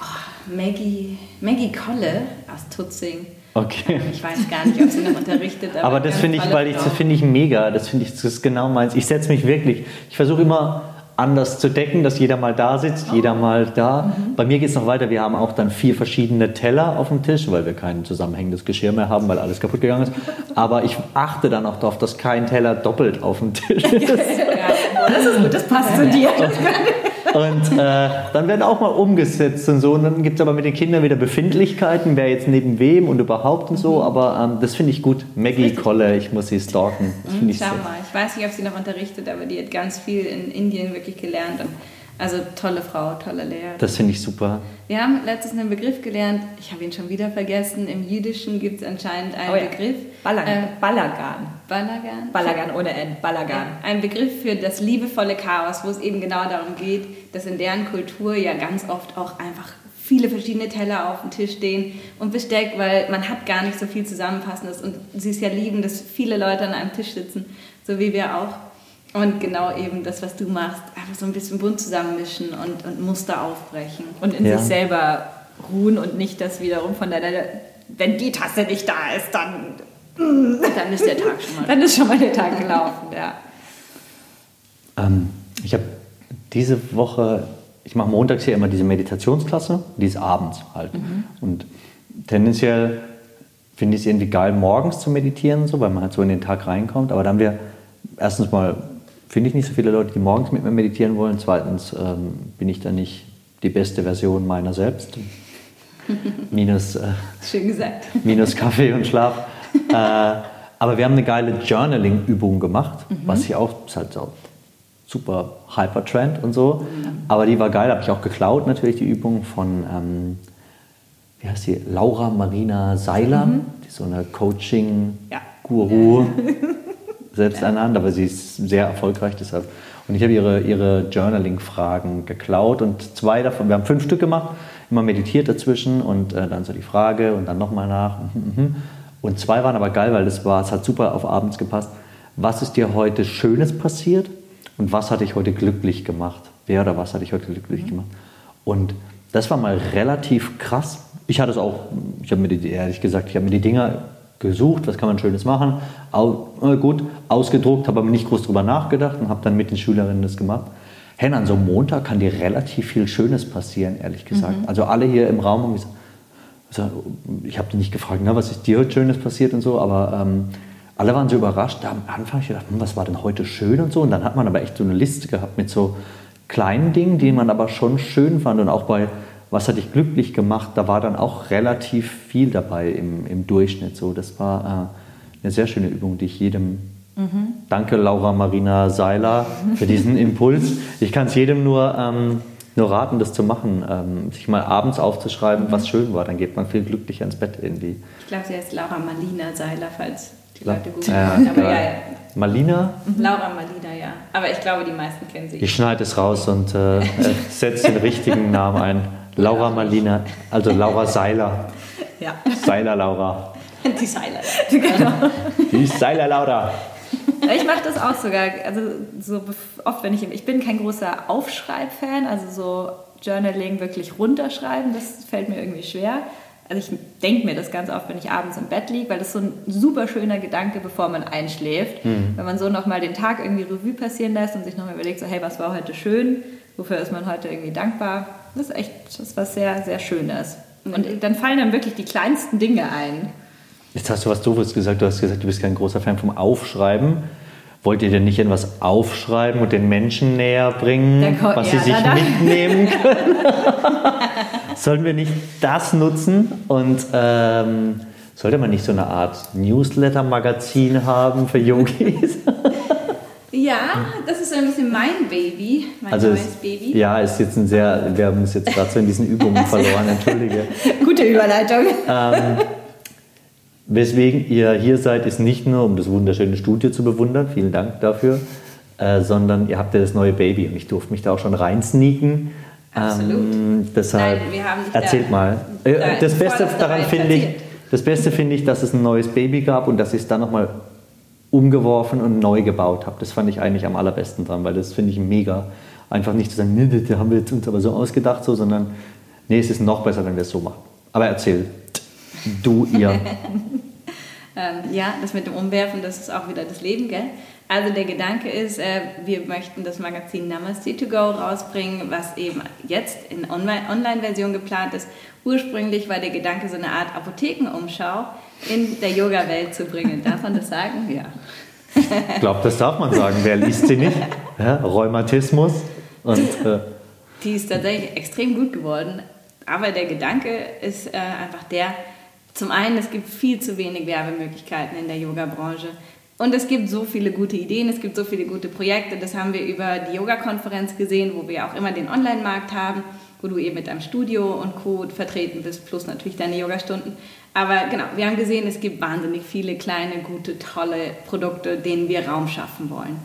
[SPEAKER 2] Oh, Maggie, Maggie Kolle aus Tutzing.
[SPEAKER 1] Okay.
[SPEAKER 2] Ich weiß gar nicht, ob sie noch unterrichtet.
[SPEAKER 1] Aber, aber das finde ich, weil ich, das finde ich mega. Das finde ich, das ist genau meins. Ich setze mich wirklich. Ich versuche immer anders zu decken, dass jeder mal da sitzt, oh. jeder mal da. Mhm. Bei mir geht es noch weiter. Wir haben auch dann vier verschiedene Teller auf dem Tisch, weil wir kein zusammenhängendes Geschirr mehr haben, weil alles kaputt gegangen ist. Aber ich achte dann auch darauf, dass kein Teller doppelt auf dem Tisch ist.
[SPEAKER 3] ja, das ist gut, das passt zu dir.
[SPEAKER 1] Und äh, dann werden auch mal umgesetzt und so. Und dann gibt es aber mit den Kindern wieder Befindlichkeiten, wer jetzt neben wem und überhaupt und so. Mhm. Aber ähm, das finde ich gut. Maggie Kolle, ich muss sie stalken. Das
[SPEAKER 2] mhm, ich Schau mal, ich weiß nicht, ob sie noch unterrichtet, aber die hat ganz viel in Indien wirklich gelernt. Und also tolle Frau, tolle Lehrerin.
[SPEAKER 1] Das finde ich super.
[SPEAKER 2] Wir haben letztens einen Begriff gelernt, ich habe ihn schon wieder vergessen. Im Jüdischen gibt es anscheinend einen oh ja. Begriff.
[SPEAKER 3] Balagan. Äh, Balagan.
[SPEAKER 2] Balagan.
[SPEAKER 3] Balagan ohne N. Balagan.
[SPEAKER 2] Ja, ein Begriff für das liebevolle Chaos, wo es eben genau darum geht, dass in deren Kultur ja ganz oft auch einfach viele verschiedene Teller auf dem Tisch stehen und Besteck, weil man hat gar nicht so viel Zusammenfassendes und sie ist ja lieben, dass viele Leute an einem Tisch sitzen, so wie wir auch. Und genau eben das, was du machst, einfach so ein bisschen bunt zusammenmischen und, und Muster aufbrechen.
[SPEAKER 3] Und in ja. sich selber ruhen und nicht das wiederum von deiner, wenn die Tasse nicht da ist, dann...
[SPEAKER 2] Dann ist der Tag schon mal.
[SPEAKER 3] Dann ist schon mal der Tag gelaufen, ja.
[SPEAKER 1] Ähm, ich habe diese Woche, ich mache montags hier immer diese Meditationsklasse, die ist abends halt. Mhm. Und tendenziell finde ich es irgendwie geil, morgens zu meditieren, so, weil man halt so in den Tag reinkommt. Aber dann haben wir erstens mal finde ich nicht so viele Leute, die morgens mit mir meditieren wollen. Zweitens ähm, bin ich dann nicht die beste Version meiner selbst. minus, äh,
[SPEAKER 2] Schön gesagt.
[SPEAKER 1] minus Kaffee und Schlaf. äh, aber wir haben eine geile Journaling-Übung gemacht, mhm. was hier auch ist halt so super Hypertrend und so. Mhm. Aber die war geil, habe ich auch geklaut natürlich, die Übung von, ähm, wie heißt die, Laura Marina Seiler, mhm. die ist so eine Coaching-Guru. Ja. Selbst ja. ernannt, aber sie ist sehr erfolgreich deshalb. Und ich habe ihre, ihre Journaling-Fragen geklaut und zwei davon, wir haben fünf Stück gemacht, immer meditiert dazwischen und äh, dann so die Frage und dann nochmal nach. Und zwei waren aber geil, weil das war, es hat super auf abends gepasst. Was ist dir heute Schönes passiert und was hat dich heute glücklich gemacht? Wer oder was hat dich heute glücklich mhm. gemacht? Und das war mal relativ krass. Ich hatte es auch, ich habe mir die, ehrlich gesagt, ich habe mir die Dinger gesucht, was kann man Schönes machen. Au, äh, gut, ausgedruckt, habe aber nicht groß drüber nachgedacht und habe dann mit den Schülerinnen das gemacht. Hen, an so einem Montag kann dir relativ viel Schönes passieren, ehrlich gesagt. Mhm. Also alle hier im Raum haben gesagt, also ich habe die nicht gefragt, na, was ist dir heute Schönes passiert und so, aber ähm, alle waren so überrascht. Da am Anfang ich gedacht, hm, was war denn heute schön und so. Und dann hat man aber echt so eine Liste gehabt mit so kleinen Dingen, die man aber schon schön fand. Und auch bei was hat dich glücklich gemacht, da war dann auch relativ viel dabei im, im Durchschnitt. So, das war äh, eine sehr schöne Übung, die ich jedem mhm. Danke, Laura Marina Seiler, für diesen Impuls. Ich kann es jedem nur, ähm, nur raten, das zu machen, ähm, sich mal abends aufzuschreiben, mhm. was schön war. Dann geht man viel glücklicher ins Bett irgendwie.
[SPEAKER 2] Ich glaube, sie heißt Laura Marina Seiler, falls die Leute
[SPEAKER 1] googeln. Ja, aber ja, ja. Malina?
[SPEAKER 2] Mhm. Laura Malina, ja. Aber ich glaube, die meisten kennen sie.
[SPEAKER 1] Ich schneide es raus und äh, setze den richtigen Namen ein. Laura Malina, also Laura Seiler.
[SPEAKER 2] Ja.
[SPEAKER 1] Seiler Laura.
[SPEAKER 2] Die Seiler. Genau.
[SPEAKER 1] Die Seiler Laura.
[SPEAKER 3] Ich mache das auch sogar, also so oft, wenn ich, ich bin kein großer Aufschreib-Fan, also so Journaling wirklich runterschreiben, das fällt mir irgendwie schwer. Also ich denke mir das ganz oft, wenn ich abends im Bett liege, weil das so ein super schöner Gedanke, bevor man einschläft. Mhm. Wenn man so nochmal den Tag irgendwie Revue passieren lässt und sich nochmal überlegt, so hey, was war heute schön, wofür ist man heute irgendwie dankbar. Das ist echt das ist was sehr, sehr Schönes. Und dann fallen dann wirklich die kleinsten Dinge ein.
[SPEAKER 1] Jetzt hast du was Doofes gesagt. Du hast gesagt, du bist kein großer Fan vom Aufschreiben. Wollt ihr denn nicht etwas aufschreiben und den Menschen näher bringen, kommt, was ja, sie sich da, da. mitnehmen können? Sollen wir nicht das nutzen? Und ähm, sollte man nicht so eine Art Newsletter-Magazin haben für Junkies?
[SPEAKER 2] Ja, das ist ein bisschen mein Baby, mein also neues
[SPEAKER 1] ist,
[SPEAKER 2] Baby.
[SPEAKER 1] Ja, ist jetzt ein sehr, wir haben uns jetzt gerade so in diesen Übungen verloren, entschuldige.
[SPEAKER 2] Gute Überleitung. Ähm,
[SPEAKER 1] weswegen ihr hier seid, ist nicht nur, um das wunderschöne Studio zu bewundern, vielen Dank dafür, äh, sondern ihr habt ja das neue Baby und ich durfte mich da auch schon reinsneaken.
[SPEAKER 2] Absolut. Ähm,
[SPEAKER 1] deshalb, Nein, wir haben erzählt da, mal. Äh, da das Beste daran finde ich, das Beste finde ich, dass es ein neues Baby gab und dass ich es dann nochmal umgeworfen und neu gebaut habe. Das fand ich eigentlich am allerbesten dran, weil das finde ich mega. Einfach nicht zu sagen, nee, das haben wir uns aber so ausgedacht, so, sondern nee, es ist noch besser, wenn wir es so machen. Aber erzähl, du, ihr.
[SPEAKER 2] ähm, ja, das mit dem Umwerfen, das ist auch wieder das Leben, gell? Also der Gedanke ist, äh, wir möchten das Magazin Namaste to Go rausbringen, was eben jetzt in Online-Version geplant ist. Ursprünglich war der Gedanke so eine Art Apothekenumschau in der Yoga-Welt zu bringen. Darf man das sagen? Ja.
[SPEAKER 1] Ich glaube, das darf man sagen. Wer liest sie nicht? Ja, Rheumatismus. Und, äh,
[SPEAKER 2] die ist tatsächlich extrem gut geworden. Aber der Gedanke ist äh, einfach der, zum einen, es gibt viel zu wenig Werbemöglichkeiten in der Yoga-Branche. Und es gibt so viele gute Ideen, es gibt so viele gute Projekte. Das haben wir über die Yoga-Konferenz gesehen, wo wir auch immer den Online-Markt haben, wo du eben mit deinem Studio und Co. vertreten bist, plus natürlich deine Yogastunden. Aber genau, wir haben gesehen, es gibt wahnsinnig viele kleine, gute, tolle Produkte, denen wir Raum schaffen wollen.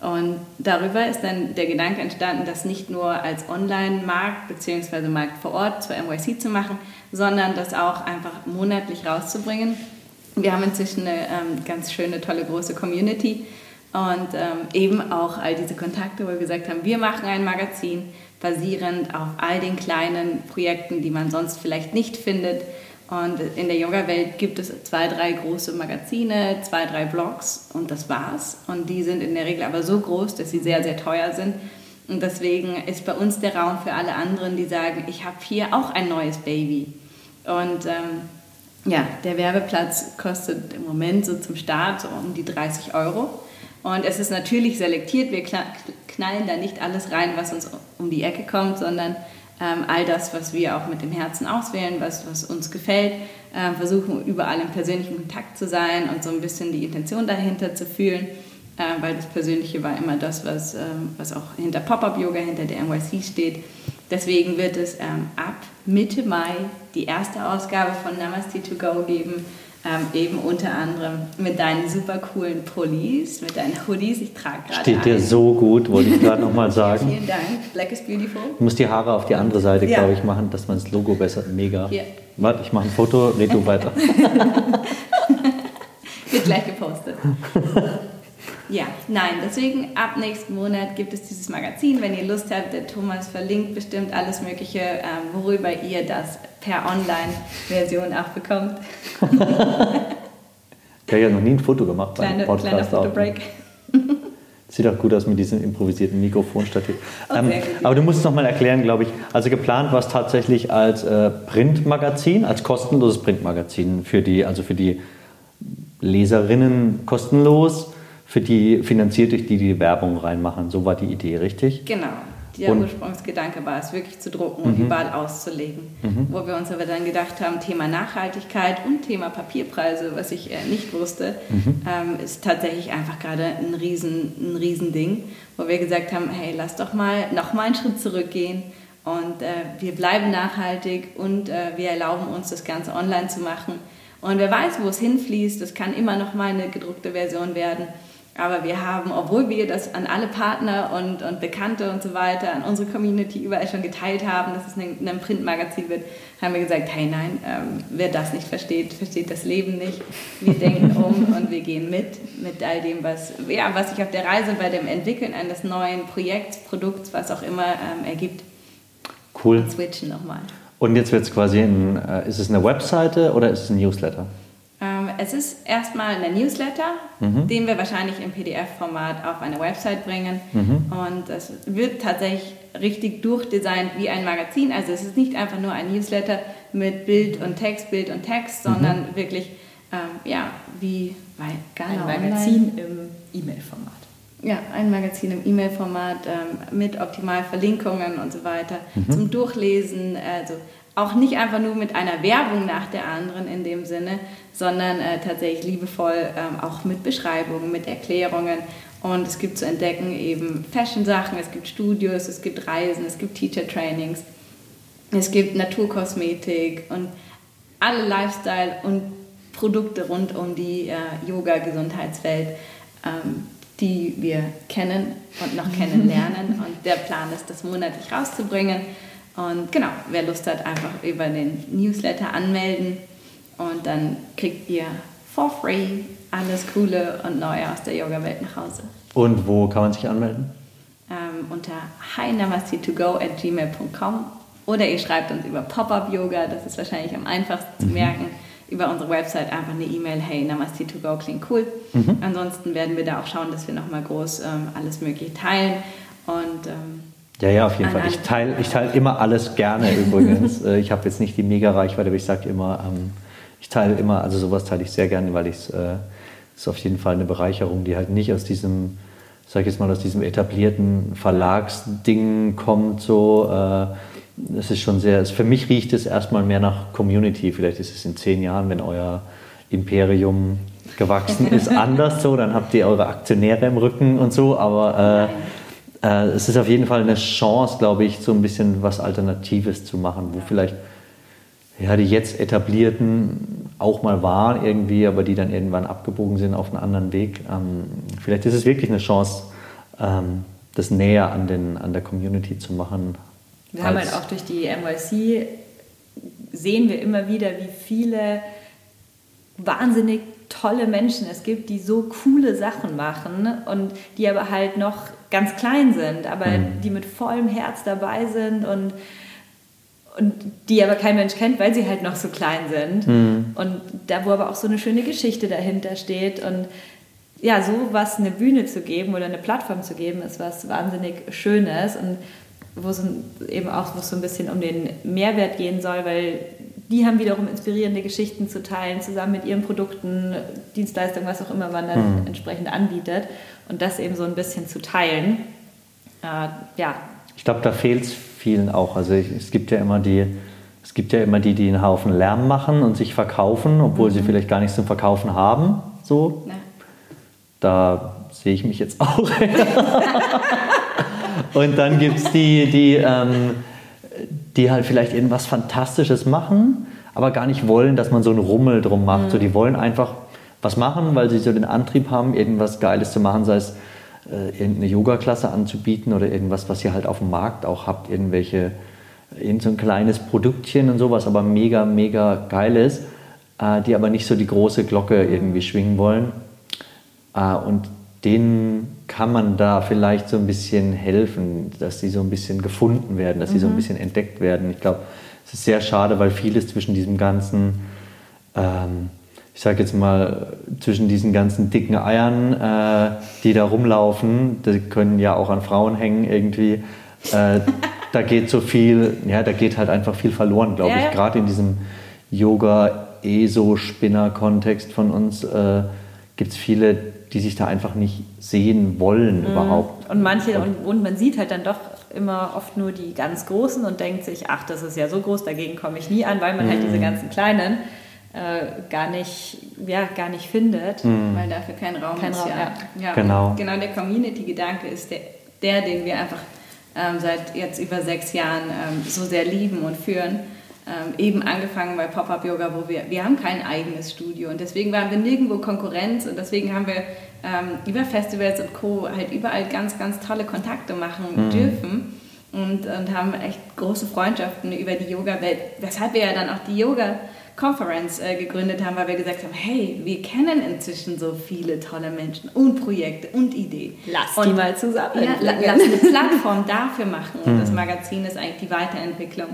[SPEAKER 2] Und darüber ist dann der Gedanke entstanden, das nicht nur als Online-Markt bzw. Markt vor Ort zur NYC zu machen, sondern das auch einfach monatlich rauszubringen. Wir haben inzwischen eine ähm, ganz schöne, tolle, große Community und ähm, eben auch all diese Kontakte, wo wir gesagt haben, wir machen ein Magazin basierend auf all den kleinen Projekten, die man sonst vielleicht nicht findet und in der Yoga-Welt gibt es zwei, drei große Magazine, zwei, drei Blogs und das war's. Und die sind in der Regel aber so groß, dass sie sehr, sehr teuer sind. Und deswegen ist bei uns der Raum für alle anderen, die sagen, ich habe hier auch ein neues Baby. Und ähm, ja, der Werbeplatz kostet im Moment so zum Start so um die 30 Euro. Und es ist natürlich selektiert. Wir knallen da nicht alles rein, was uns um die Ecke kommt, sondern ähm, all das, was wir auch mit dem Herzen auswählen, was, was uns gefällt, äh, versuchen überall im persönlichen Kontakt zu sein und so ein bisschen die Intention dahinter zu fühlen, äh, weil das Persönliche war immer das, was, äh, was auch hinter Pop-Up-Yoga, hinter der NYC steht. Deswegen wird es ähm, ab Mitte Mai die erste Ausgabe von Namaste to Go geben ähm, eben unter anderem mit deinen super coolen Pullis, mit deinen Hoodies. Ich trage gerade.
[SPEAKER 1] Steht dir so gut, wollte ich gerade nochmal sagen.
[SPEAKER 2] Vielen Dank. Black is beautiful.
[SPEAKER 1] Du musst die Haare auf die andere Seite, ja. glaube ich, machen, dass man das Logo besser. Mega. Hier. Warte, ich mache ein Foto, red du weiter.
[SPEAKER 2] Wird gleich gepostet. Ja, nein, deswegen ab nächsten Monat gibt es dieses Magazin. Wenn ihr Lust habt, der Thomas verlinkt bestimmt alles Mögliche, ähm, worüber ihr das per Online-Version auch bekommt.
[SPEAKER 1] ich habe ja noch nie ein Foto gemacht beim
[SPEAKER 2] Kleine, Podcast. Kleiner Fotobreak.
[SPEAKER 1] Sieht auch gut aus mit diesem improvisierten Mikrofonstativ. Oh, ähm, aber du musst es nochmal erklären, glaube ich. Also geplant war es tatsächlich als äh, Printmagazin, als kostenloses Printmagazin für die, also für die Leserinnen kostenlos für die finanziert durch die, die Werbung reinmachen. So war die Idee, richtig?
[SPEAKER 2] Genau. Der und, Ursprungsgedanke war es, wirklich zu drucken und mhm. überall auszulegen. Mhm. Wo wir uns aber dann gedacht haben, Thema Nachhaltigkeit und Thema Papierpreise, was ich äh, nicht wusste, mhm. ähm, ist tatsächlich einfach gerade ein, Riesen, ein Riesending, wo wir gesagt haben, hey, lass doch mal noch mal einen Schritt zurückgehen und äh, wir bleiben nachhaltig und äh, wir erlauben uns, das Ganze online zu machen Und wer weiß, wo es hinfließt, das kann immer noch mal eine gedruckte Version werden. Aber wir haben, obwohl wir das an alle Partner und, und Bekannte und so weiter, an unsere Community überall schon geteilt haben, dass es ein, ein Printmagazin wird, haben wir gesagt, hey nein, ähm, wer das nicht versteht, versteht das Leben nicht. Wir denken um und wir gehen mit, mit all dem, was, ja, was sich auf der Reise bei dem Entwickeln eines neuen Projekts, Produkts, was auch immer ähm, ergibt.
[SPEAKER 1] Cool.
[SPEAKER 2] Und switchen nochmal.
[SPEAKER 1] Und jetzt wird es quasi, ein, äh, ist es eine Webseite oder ist es ein Newsletter?
[SPEAKER 2] Es ist erstmal ein Newsletter, mhm. den wir wahrscheinlich im PDF-Format auf eine Website bringen. Mhm. Und es wird tatsächlich richtig durchdesignt wie ein Magazin. Also es ist nicht einfach nur ein Newsletter mit Bild und Text, Bild und Text, mhm. sondern wirklich ähm, ja, wie
[SPEAKER 3] ein Magazin online. im E-Mail-Format.
[SPEAKER 2] Ja, ein Magazin im E-Mail-Format ähm, mit optimal Verlinkungen und so weiter mhm. zum Durchlesen. Also auch nicht einfach nur mit einer Werbung nach der anderen in dem Sinne, sondern äh, tatsächlich liebevoll ähm, auch mit Beschreibungen, mit Erklärungen. Und es gibt zu entdecken eben Fashion-Sachen, es gibt Studios, es gibt Reisen, es gibt Teacher-Trainings, es gibt Naturkosmetik und alle Lifestyle und Produkte rund um die äh, Yoga-Gesundheitswelt. Ähm, die wir kennen und noch kennenlernen. Und der Plan ist, das monatlich rauszubringen. Und genau, wer Lust hat, einfach über den Newsletter anmelden und dann kriegt ihr for free alles Coole und Neue aus der Yoga-Welt nach Hause.
[SPEAKER 1] Und wo kann man sich anmelden?
[SPEAKER 2] Ähm, unter hi-namaste2go at gmail.com oder ihr schreibt uns über Pop-Up-Yoga, das ist wahrscheinlich am einfachsten zu mhm. merken über unsere Website einfach eine E-Mail, hey, Namaste to go klingt cool. Mhm. Ansonsten werden wir da auch schauen, dass wir nochmal groß ähm, alles Mögliche teilen. Und, ähm,
[SPEAKER 1] ja, ja, auf jeden Fall. Ich teile ich teil immer alles gerne übrigens. Äh, ich habe jetzt nicht die Mega-Reichweite, aber ich sage immer, ähm, ich teile immer, also sowas teile ich sehr gerne, weil ich äh, ist auf jeden Fall eine Bereicherung, die halt nicht aus diesem, sag ich jetzt mal, aus diesem etablierten Verlagsding kommt, so. Äh, es ist schon sehr, für mich riecht es erstmal mehr nach Community. Vielleicht ist es in zehn Jahren, wenn euer Imperium gewachsen ist, anders so, dann habt ihr eure Aktionäre im Rücken und so, aber äh, äh, es ist auf jeden Fall eine Chance, glaube ich, so ein bisschen was Alternatives zu machen, wo vielleicht ja, die jetzt etablierten auch mal waren irgendwie, aber die dann irgendwann abgebogen sind auf einen anderen Weg. Ähm, vielleicht ist es wirklich eine Chance, ähm, das näher an, den, an der Community zu machen,
[SPEAKER 3] wir haben halt auch durch die NYC sehen wir immer wieder, wie viele wahnsinnig tolle Menschen es gibt, die so coole Sachen machen und die aber halt noch ganz klein sind, aber mhm. die mit vollem Herz dabei sind und, und die aber kein Mensch kennt, weil sie halt noch so klein sind. Mhm. Und da, wo aber auch so eine schöne Geschichte dahinter steht und ja, so was eine Bühne zu geben oder eine Plattform zu geben, ist was wahnsinnig Schönes und wo es eben auch wo es so ein bisschen um den Mehrwert gehen soll, weil die haben wiederum inspirierende Geschichten zu teilen, zusammen mit ihren Produkten, Dienstleistungen, was auch immer man dann mhm. entsprechend anbietet und das eben so ein bisschen zu teilen. Äh, ja.
[SPEAKER 1] Ich glaube, da fehlt es vielen auch. Also es gibt ja immer die, es gibt ja immer die, die einen Haufen Lärm machen und sich verkaufen, obwohl mhm. sie vielleicht gar nichts zum Verkaufen haben. So. Ja. Da sehe ich mich jetzt auch. Und dann gibt es die, die, ähm, die halt vielleicht irgendwas Fantastisches machen, aber gar nicht wollen, dass man so einen Rummel drum macht. Mhm. So, die wollen einfach was machen, weil sie so den Antrieb haben, irgendwas Geiles zu machen, sei es äh, irgendeine Yoga-Klasse anzubieten oder irgendwas, was ihr halt auf dem Markt auch habt, irgendwelche, irgend so ein kleines Produktchen und sowas, aber mega, mega geil ist, äh, die aber nicht so die große Glocke irgendwie schwingen wollen. Äh, und denen kann man da vielleicht so ein bisschen helfen, dass sie so ein bisschen gefunden werden, dass sie mhm. so ein mhm. bisschen entdeckt werden. Ich glaube, es ist sehr schade, weil vieles zwischen diesem ganzen, ähm, ich sage jetzt mal, zwischen diesen ganzen dicken Eiern, äh, die da rumlaufen, die können ja auch an Frauen hängen irgendwie. Äh, da geht so viel, ja, da geht halt einfach viel verloren, glaube ja, ich. Gerade in diesem Yoga-ESO-Spinner-Kontext von uns äh, gibt es viele, die sich da einfach nicht sehen wollen mhm. überhaupt.
[SPEAKER 3] Und manche, und, und man sieht halt dann doch immer oft nur die ganz Großen und denkt sich, ach, das ist ja so groß, dagegen komme ich nie an, weil man mhm. halt diese mhm. ganzen Kleinen äh, gar, nicht, ja, gar nicht findet.
[SPEAKER 2] Mhm. Weil dafür kein Raum kein ist. Raum, ja. ja. Genau. genau, der Community-Gedanke ist der, der, den wir einfach ähm, seit jetzt über sechs Jahren ähm, so sehr lieben und führen. ähm, eben angefangen bei Pop-Up Yoga, wo wir, wir haben kein eigenes Studio und deswegen waren wir nirgendwo Konkurrenz und deswegen haben wir ähm, über Festivals und Co. halt überall ganz, ganz tolle Kontakte machen mhm. dürfen und, und haben echt große Freundschaften über die Yoga-Welt, weshalb wir ja dann auch die Yoga- Conference äh, gegründet haben, weil wir gesagt haben, hey, wir kennen inzwischen so viele tolle Menschen und Projekte und Ideen.
[SPEAKER 3] Lass
[SPEAKER 2] und,
[SPEAKER 3] die mal zusammen.
[SPEAKER 2] Ja, lass eine Plattform dafür machen. Und das mhm. Magazin ist eigentlich die Weiterentwicklung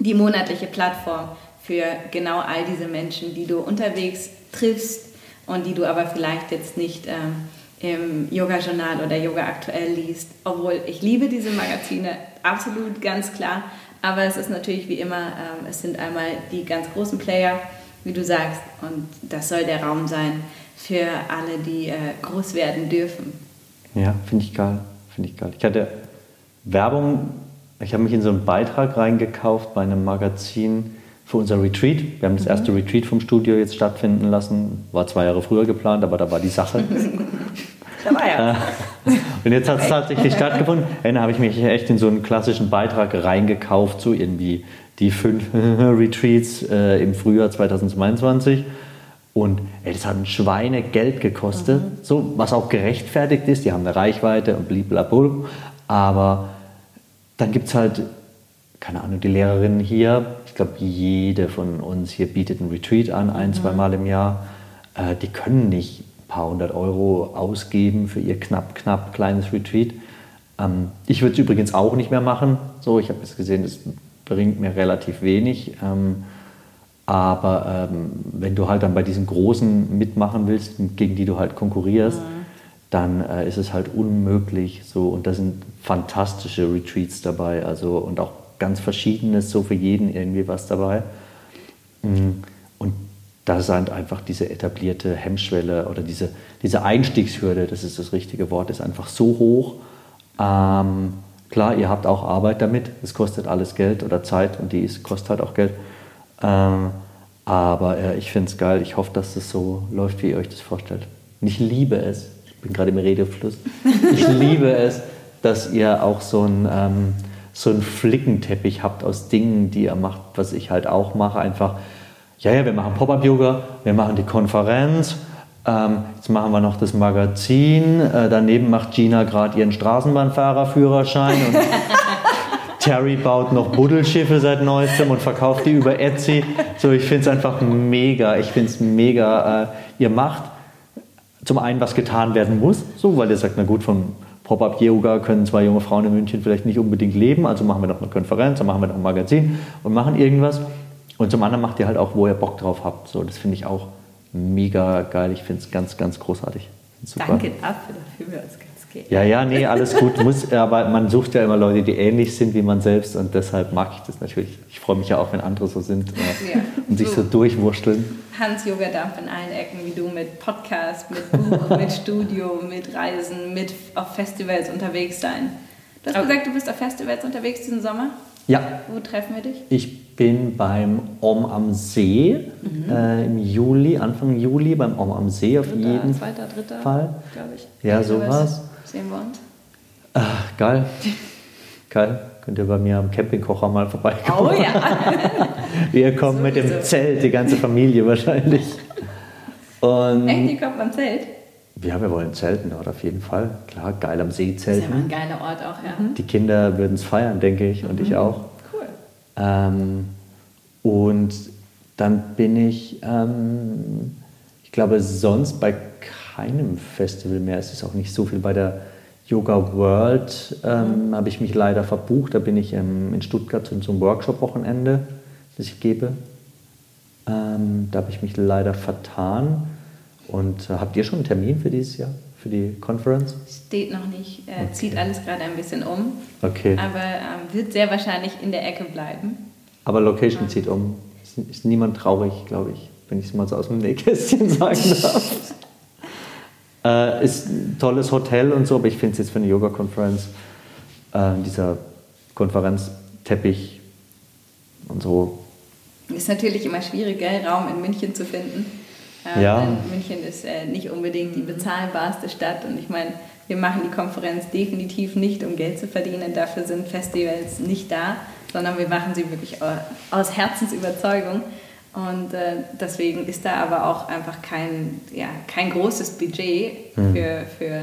[SPEAKER 2] die monatliche Plattform für genau all diese Menschen, die du unterwegs triffst und die du aber vielleicht jetzt nicht ähm, im Yoga-Journal oder Yoga aktuell liest. Obwohl ich liebe diese Magazine, absolut, ganz klar. Aber es ist natürlich wie immer, ähm, es sind einmal die ganz großen Player, wie du sagst, und das soll der Raum sein für alle, die äh, groß werden dürfen.
[SPEAKER 1] Ja, finde ich geil. Finde ich geil. Ich hatte Werbung ich habe mich in so einen Beitrag reingekauft bei einem Magazin für unser Retreat. Wir haben das mhm. erste Retreat vom Studio jetzt stattfinden lassen. War zwei Jahre früher geplant, aber da war die Sache. da war ja. Und jetzt hat es tatsächlich stattgefunden. Dann habe ich mich echt in so einen klassischen Beitrag reingekauft, so irgendwie die fünf Retreats äh, im Frühjahr 2022. Und ey, das hat ein Schweinegeld gekostet, mhm. so, was auch gerechtfertigt ist. Die haben eine Reichweite und blablabla. Aber dann gibt es halt, keine Ahnung, die Lehrerinnen hier. Ich glaube, jede von uns hier bietet einen Retreat an, ein, mhm. zwei Mal im Jahr. Äh, die können nicht paar hundert Euro ausgeben für ihr knapp, knapp kleines Retreat. Ähm, ich würde es übrigens auch nicht mehr machen. So, ich habe jetzt gesehen, es bringt mir relativ wenig. Ähm, aber ähm, wenn du halt dann bei diesen Großen mitmachen willst, gegen die du halt konkurrierst, mhm dann äh, ist es halt unmöglich. So, und da sind fantastische Retreats dabei, also und auch ganz verschiedenes, so für jeden irgendwie was dabei. Mm, und da halt einfach diese etablierte Hemmschwelle oder diese, diese Einstiegshürde, das ist das richtige Wort, ist einfach so hoch. Ähm, klar, ihr habt auch Arbeit damit, es kostet alles Geld oder Zeit und die ist, kostet halt auch Geld. Ähm, aber äh, ich finde es geil, ich hoffe, dass das so läuft, wie ihr euch das vorstellt. Und ich liebe es, ich bin gerade im Redefluss. Ich liebe es, dass ihr auch so einen, ähm, so einen Flickenteppich habt aus Dingen, die ihr macht, was ich halt auch mache. Einfach, ja, ja, wir machen Pop-Up-Yoga, wir machen die Konferenz, ähm, jetzt machen wir noch das Magazin, äh, daneben macht Gina gerade ihren Straßenbahnfahrerführerschein und Terry baut noch Buddelschiffe seit neuestem und verkauft die über Etsy. So, ich finde es einfach mega. Ich finde es mega. Äh, ihr macht zum einen, was getan werden muss, so, weil ihr sagt, na gut, von Pop-Up-Yoga können zwei junge Frauen in München vielleicht nicht unbedingt leben, also machen wir noch eine Konferenz, dann machen wir noch ein Magazin und machen irgendwas. Und zum anderen macht ihr halt auch, wo ihr Bock drauf habt. So, das finde ich auch mega geil. Ich finde es ganz, ganz großartig.
[SPEAKER 2] Danke dafür, dafür wir uns
[SPEAKER 1] geht. Ja, ja, nee, alles gut. Muss, aber man sucht ja immer Leute, die ähnlich sind wie man selbst und deshalb mag ich das natürlich. Ich freue mich ja auch, wenn andere so sind äh, ja. und sich so durchwurschteln.
[SPEAKER 2] Hans Yoga darf in allen Ecken wie du mit Podcast, mit Buch, mit Studio, mit Reisen, mit auf Festivals unterwegs sein. Du hast okay. gesagt, du bist auf Festivals unterwegs diesen Sommer?
[SPEAKER 1] Ja.
[SPEAKER 2] Wo treffen wir dich?
[SPEAKER 1] Ich bin beim Om am See mhm. äh, im Juli, Anfang Juli, beim Om am See auf dritter, jeden zweiter, dritter, Fall. glaube ich. Ja, sowas
[SPEAKER 2] sehen wir uns.
[SPEAKER 1] Ach, geil. geil. Könnt ihr bei mir am Campingkocher mal vorbeikommen. Oh ja. wir kommen so mit dem. Zelt, die ganze Familie wahrscheinlich.
[SPEAKER 2] Und Echt, die kommt beim Zelt?
[SPEAKER 1] Ja, wir wollen zelten dort auf jeden Fall. Klar, geil am See zelten. Das
[SPEAKER 2] ist ja ein geiler Ort auch, ja.
[SPEAKER 1] Die Kinder würden es feiern, denke ich, und mhm. ich auch. Cool. Ähm, und dann bin ich, ähm, ich glaube, sonst bei keinem Festival mehr. Es ist auch nicht so viel bei der Yoga World. Ähm, mhm. Habe ich mich leider verbucht. Da bin ich ähm, in Stuttgart zu so einem Workshop-Wochenende, das ich gebe. Ähm, da habe ich mich leider vertan. Und äh, habt ihr schon einen Termin für dieses Jahr, für die Conference?
[SPEAKER 2] Steht noch nicht. Äh, okay. Zieht alles gerade ein bisschen um.
[SPEAKER 1] Okay.
[SPEAKER 2] Aber ähm, wird sehr wahrscheinlich in der Ecke bleiben.
[SPEAKER 1] Aber Location zieht um. Ist, ist niemand traurig, glaube ich, wenn ich es mal so aus dem Nähkästchen sagen darf. Äh, ist ein tolles Hotel und so, aber ich finde es jetzt für eine Yoga-Konferenz, äh, dieser Konferenzteppich und so.
[SPEAKER 2] Ist natürlich immer schwierig, gell, Raum in München zu finden. Äh, ja. München ist äh, nicht unbedingt die bezahlbarste Stadt und ich meine, wir machen die Konferenz definitiv nicht, um Geld zu verdienen. Dafür sind Festivals nicht da. sondern wir machen sie wirklich aus Herzensüberzeugung. Und äh, deswegen ist da aber auch einfach kein, ja, kein großes Budget mhm. für, für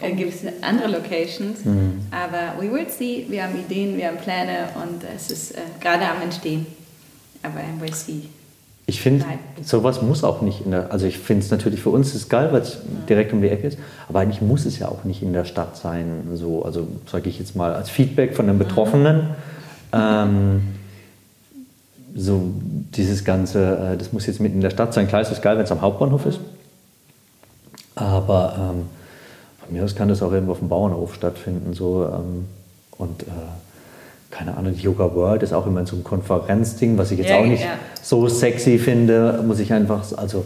[SPEAKER 2] äh, gewisse andere Locations. Mhm. Aber we will see, wir haben Ideen, wir haben Pläne und es ist äh, gerade am Entstehen. Aber we'll see.
[SPEAKER 1] Ich finde, sowas muss auch nicht in der, also ich finde es natürlich für uns ist geil, weil es direkt um die Ecke ist, aber eigentlich muss es ja auch nicht in der Stadt sein. So, also sage ich jetzt mal als Feedback von den Betroffenen. Ähm, so dieses Ganze, äh, das muss jetzt mitten in der Stadt sein. Klar ist es geil, wenn es am Hauptbahnhof ist, aber ähm, von mir aus kann das auch irgendwo auf dem Bauernhof stattfinden. So, ähm, und äh, keine Ahnung, Yoga World ist auch immer so ein Konferenzding, was ich jetzt ja, auch nicht ja. so sexy finde, muss ich einfach, also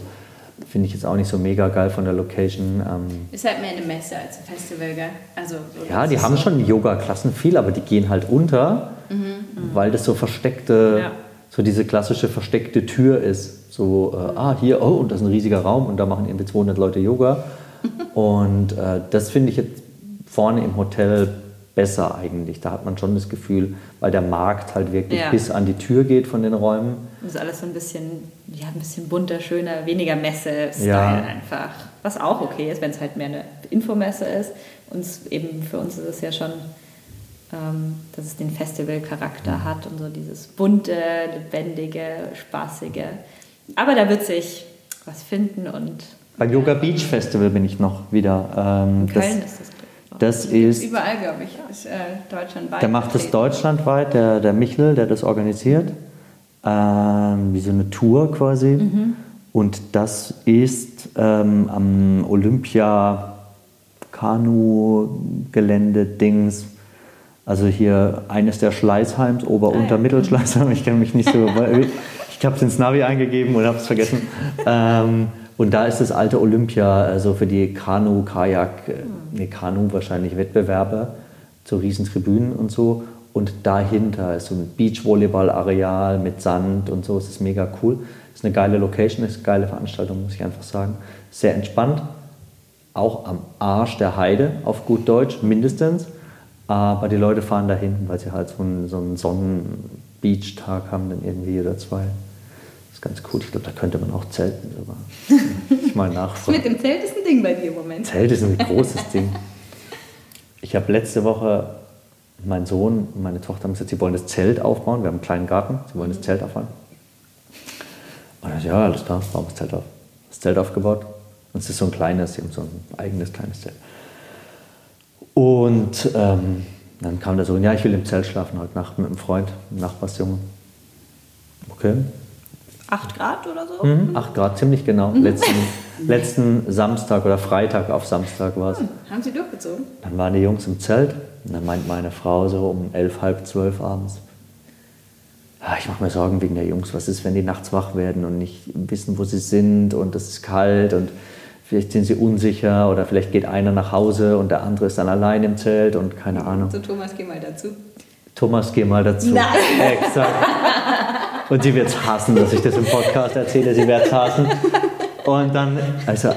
[SPEAKER 1] finde ich jetzt auch nicht so mega geil von der Location.
[SPEAKER 2] Ähm ist halt mehr eine Messe als ein Festival, gell? Also,
[SPEAKER 1] ja, die haben so. schon Yoga-Klassen viel, aber die gehen halt unter, mhm, mhm. weil das so versteckte, ja. so diese klassische versteckte Tür ist. So, äh, mhm. ah, hier, oh, und das ist ein riesiger Raum und da machen irgendwie 200 Leute Yoga. und äh, das finde ich jetzt vorne im Hotel besser eigentlich. Da hat man schon das Gefühl, weil der Markt halt wirklich ja. bis an die Tür geht von den Räumen.
[SPEAKER 2] Das ist alles so ein bisschen, ja, ein bisschen bunter, schöner, weniger Messe-Style ja. einfach. Was auch okay ist, wenn es halt mehr eine Infomesse ist. Und eben für uns ist es ja schon, ähm, dass es den Festival-Charakter mhm. hat und so dieses bunte, lebendige, spaßige. Aber da wird sich was finden und.
[SPEAKER 1] Beim Yoga Beach Festival bin ich noch wieder.
[SPEAKER 2] Ähm, In Köln das, ist das
[SPEAKER 1] das ist.
[SPEAKER 2] Überall, glaube ich. Ist, äh, deutschlandweit.
[SPEAKER 1] Der macht das deutschlandweit, der, der Michel, der das organisiert. Ähm, wie so eine Tour quasi. Mhm. Und das ist ähm, am Olympia Kanu-Gelände-Dings. Also hier eines der Schleißheims, Ober-, ah, Unter-, Mittelschleißheim. Ich kenne mich nicht so. ich habe es ins Navi eingegeben und habe es vergessen. ähm, und da ist das alte Olympia, also für die Kanu, Kajak, nee, Kanu wahrscheinlich Wettbewerbe, so Riesentribünen und so. Und dahinter ist so ein Beachvolleyball-Areal mit Sand und so. Es ist mega cool. Es ist eine geile Location, es ist eine geile Veranstaltung, muss ich einfach sagen. Sehr entspannt. Auch am Arsch der Heide, auf gut Deutsch, mindestens. Aber die Leute fahren dahin, weil sie halt so einen, so einen Sonnen-Beach-Tag haben, dann irgendwie oder zwei ist ganz cool. Ich glaube, da könnte man auch zelten sogar. Ich mal nachfragen.
[SPEAKER 2] Mit dem Zelt ist ein Ding bei dir im Moment.
[SPEAKER 1] Zelt ist ein großes Ding. Ich habe letzte Woche, mein Sohn und meine Tochter haben gesagt, sie wollen das Zelt aufbauen. Wir haben einen kleinen Garten, sie wollen das Zelt aufbauen. Und ich ja, alles klar, bauen wir das Zelt auf. Das Zelt aufgebaut. Und es ist so ein kleines, sie haben so ein eigenes kleines Zelt. Und ähm, dann kam der Sohn, ja, ich will im Zelt schlafen heute Nacht mit einem Freund, einem Nachbarsjungen. Okay,
[SPEAKER 2] 8 Grad oder so?
[SPEAKER 1] Mhm, 8 Grad, ziemlich genau. Mhm. Letzten, letzten Samstag oder Freitag auf Samstag war es. Hm,
[SPEAKER 2] haben Sie durchgezogen?
[SPEAKER 1] Dann waren die Jungs im Zelt und dann meint meine Frau so um elf, halb zwölf abends, ah, ich mache mir Sorgen wegen der Jungs. Was ist, wenn die nachts wach werden und nicht wissen, wo sie sind und es ist kalt und vielleicht sind sie unsicher oder vielleicht geht einer nach Hause und der andere ist dann allein im Zelt und keine Ahnung.
[SPEAKER 2] So, Thomas, geh mal dazu.
[SPEAKER 1] Thomas, geh mal dazu.
[SPEAKER 2] Nein.
[SPEAKER 1] Exakt. Und sie wird es hassen, dass ich das im Podcast erzähle. Sie wird es hassen. Und dann, also,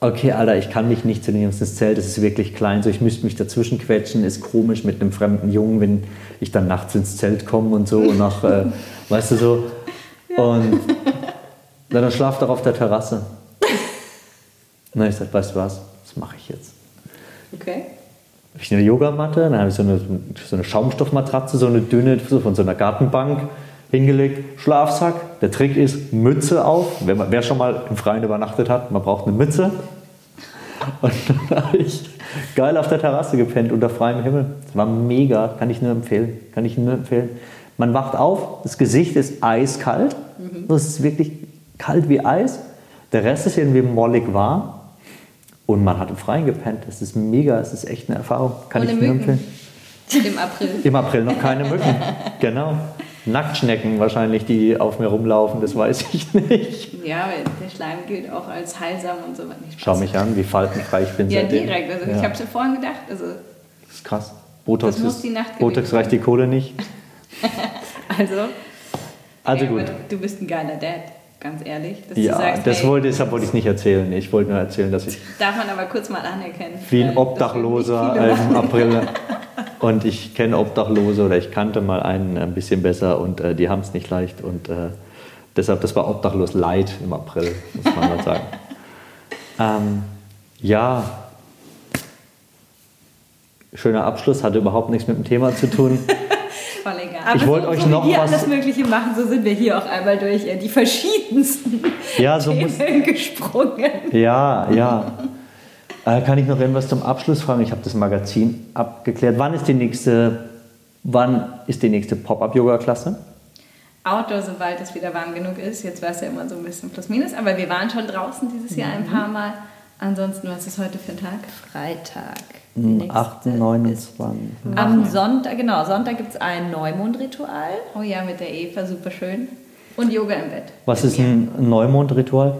[SPEAKER 1] okay, Alter, ich kann mich nicht zu den Jungs ins Zelt, das ist wirklich klein, so ich müsste mich dazwischen quetschen, ist komisch mit einem fremden Jungen, wenn ich dann nachts ins Zelt komme und so und nach, äh, weißt du so. Und dann schlaft er auf der Terrasse. Und dann ich gesagt, weißt du was, das mache ich jetzt.
[SPEAKER 2] Okay.
[SPEAKER 1] Habe ich eine Yogamatte, dann habe ich so eine, so eine Schaumstoffmatratze, so eine dünne, so von so einer Gartenbank hingelegt, Schlafsack. Der Trick ist Mütze auf. Wer, wer schon mal im Freien übernachtet hat, man braucht eine Mütze. Und dann habe ich geil auf der Terrasse gepennt unter freiem Himmel. Das war mega, kann ich nur empfehlen. Kann ich nur empfehlen. Man wacht auf, das Gesicht ist eiskalt. Mhm. Das ist wirklich kalt wie Eis. Der Rest ist irgendwie mollig warm. Und man hat im Freien gepennt. Das ist mega, es ist echt eine Erfahrung. Kann Ohne ich nur empfehlen.
[SPEAKER 2] Im April.
[SPEAKER 1] Im April noch keine Mücken. genau. Nacktschnecken wahrscheinlich, die auf mir rumlaufen, das weiß ich nicht.
[SPEAKER 2] Ja, der Schleim gilt auch als heilsam und so.
[SPEAKER 1] Schau mich an, wie faltenfrei ich bin
[SPEAKER 2] Ja, direkt. Also ja. ich habe es ja vorhin gedacht. Also
[SPEAKER 1] das ist krass. Botox, das muss die Nacht Botox reicht die Kohle nicht.
[SPEAKER 2] also,
[SPEAKER 1] also ja, gut.
[SPEAKER 2] Du bist ein geiler Dad, ganz ehrlich.
[SPEAKER 1] ja, sagst, das hey, wollte, deshalb wollte ich nicht erzählen. Ich wollte nur erzählen, dass ich...
[SPEAKER 2] Darf man aber kurz mal anerkennen.
[SPEAKER 1] Wie ein Obdachloser im April und ich kenne Obdachlose oder ich kannte mal einen ein bisschen besser und äh, die haben es nicht leicht und äh, deshalb, das war Obdachlos Light im April, muss man mal sagen. Ähm, ja, schöner Abschluss, hatte überhaupt nichts mit dem Thema zu tun.
[SPEAKER 3] Aber ich wollte so, euch so noch wie wir was alles Mögliche machen, so sind wir hier auch einmal durch äh, die verschiedensten
[SPEAKER 1] ja, so
[SPEAKER 3] Themen muss, gesprungen.
[SPEAKER 1] Ja, ja. Äh, kann ich noch irgendwas zum Abschluss fragen? Ich habe das Magazin abgeklärt. Wann ist die nächste, wann ist die nächste Pop-up-Yoga-Klasse?
[SPEAKER 2] Outdoor, sobald es wieder warm genug ist. Jetzt war es ja immer so ein bisschen plus minus, aber wir waren schon draußen dieses Jahr ein mhm. paar Mal. Ansonsten, was ist heute für ein Tag?
[SPEAKER 3] Freitag.
[SPEAKER 1] 8. 29.
[SPEAKER 3] Am Sonntag, genau, Sonntag gibt es ein Neumondritual.
[SPEAKER 2] Oh ja, mit der Eva, super schön. Und Yoga im Bett.
[SPEAKER 1] Was ist ein Neumondritual?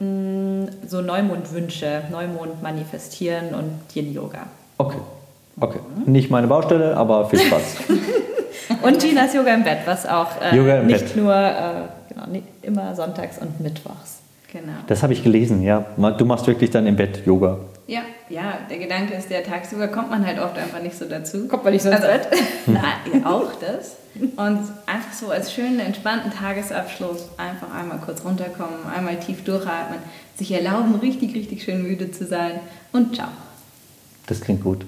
[SPEAKER 3] Mm, so Neumondwünsche, Neumond manifestieren und Yin-Yoga.
[SPEAKER 1] Okay. Okay. Nicht meine Baustelle, aber viel Spaß.
[SPEAKER 3] und Ginas Yoga im Bett, was auch äh, nicht Bett. nur äh, genau, immer sonntags und mittwochs.
[SPEAKER 1] Genau. Das habe ich gelesen, ja. Du machst wirklich dann im Bett Yoga.
[SPEAKER 2] Ja, ja, der Gedanke ist, der tagsüber kommt man halt oft einfach nicht so dazu.
[SPEAKER 3] Kommt man nicht so ins
[SPEAKER 2] also, Bett? Na, ja, auch das. Und einfach so als schönen, entspannten Tagesabschluss einfach einmal kurz runterkommen, einmal tief durchatmen, sich erlauben, richtig, richtig schön müde zu sein und ciao.
[SPEAKER 1] Das klingt gut.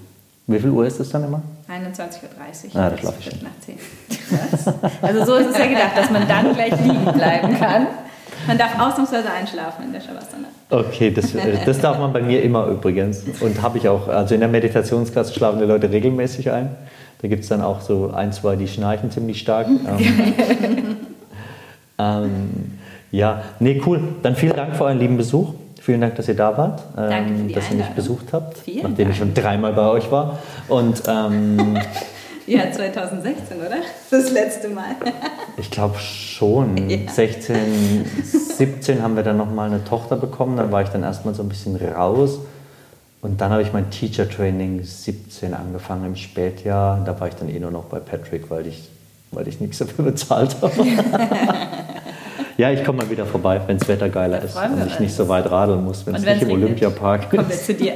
[SPEAKER 1] Wie viel Uhr ist das dann immer?
[SPEAKER 2] 21.30
[SPEAKER 1] Uhr. Ah, da schlafe ich schon.
[SPEAKER 2] Nach 10. Also so ist es ja gedacht, dass man dann gleich liegen bleiben kann. Man darf ausnahmsweise einschlafen in der Shavasana.
[SPEAKER 1] Okay, das, äh, das darf man bei mir immer übrigens. Und habe ich auch. Also in der Meditationsklasse schlafen die Leute regelmäßig ein. Da gibt es dann auch so ein, zwei, die schnarchen ziemlich stark. ähm, ähm, ja, nee, cool. Dann vielen Dank für euren lieben Besuch. Vielen Dank, dass ihr da wart, ähm, dass ihr mich besucht habt, vielen nachdem Dank. ich schon dreimal bei euch war. Und ähm,
[SPEAKER 2] Ja, 2016, oder? Das letzte Mal.
[SPEAKER 1] ich glaube schon. Ja. 16, 17 haben wir dann nochmal eine Tochter bekommen. Dann war ich dann erstmal so ein bisschen raus. Und dann habe ich mein Teacher Training 17 angefangen im Spätjahr. Da war ich dann eh nur noch bei Patrick, weil ich, weil ich nichts dafür bezahlt habe. ja, ich komme mal wieder vorbei, wenn das Wetter geiler ist und ich nicht so weit radeln muss, wenn es nicht im Olympiapark ist.
[SPEAKER 3] Kommen wir zu dir.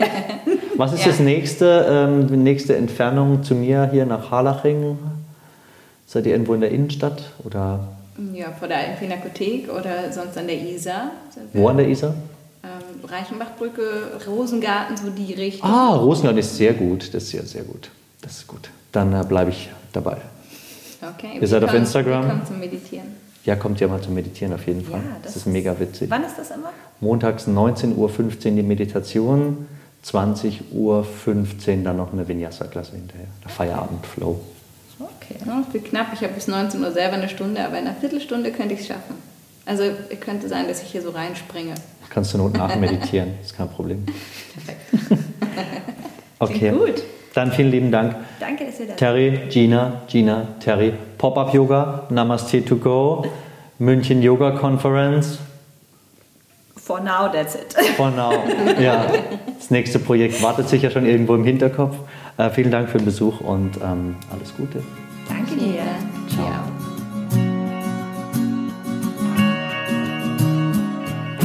[SPEAKER 1] Was ist ja. das nächste, ähm, die nächste Entfernung zu mir hier nach Harlaching? Seid ihr irgendwo in der Innenstadt? Oder?
[SPEAKER 2] Ja, vor der Pinakothek oder sonst an der Isar.
[SPEAKER 1] Wo an der Isar?
[SPEAKER 2] Ähm, Reichenbachbrücke, Rosengarten, so die Richtung.
[SPEAKER 1] Ah, Rosengarten ist sehr gut. Das ist sehr, sehr gut. Das ist gut. Dann äh, bleibe ich dabei.
[SPEAKER 2] Okay.
[SPEAKER 1] Ihr seid auf Instagram?
[SPEAKER 2] Kommt zum Meditieren.
[SPEAKER 1] Ja, kommt ja mal zum Meditieren auf jeden Fall. Ja, das, das ist mega witzig.
[SPEAKER 2] Wann ist das immer?
[SPEAKER 1] Montags 19.15 Uhr die Meditation. 20.15 Uhr dann noch eine Vinyasa-Klasse hinterher. Der Feierabend-Flow.
[SPEAKER 2] Okay, ja, viel knapp. Ich habe bis 19 Uhr selber eine Stunde, aber in einer Viertelstunde könnte ich es schaffen. Also könnte sein, dass ich hier so reinspringe.
[SPEAKER 1] Kannst du not nachmeditieren, ist kein Problem.
[SPEAKER 2] Perfekt.
[SPEAKER 1] okay.
[SPEAKER 2] gut.
[SPEAKER 1] Dann vielen lieben Dank.
[SPEAKER 2] Danke, dass ihr da
[SPEAKER 1] Terry, Gina, Gina, Terry. Pop-Up Yoga, Namaste to go, München Yoga Conference.
[SPEAKER 3] For now, that's it.
[SPEAKER 1] For now, ja. Das nächste Projekt wartet sicher schon irgendwo im Hinterkopf. Äh, vielen Dank für den Besuch und ähm, alles Gute.
[SPEAKER 2] Danke dir.
[SPEAKER 1] Ciao.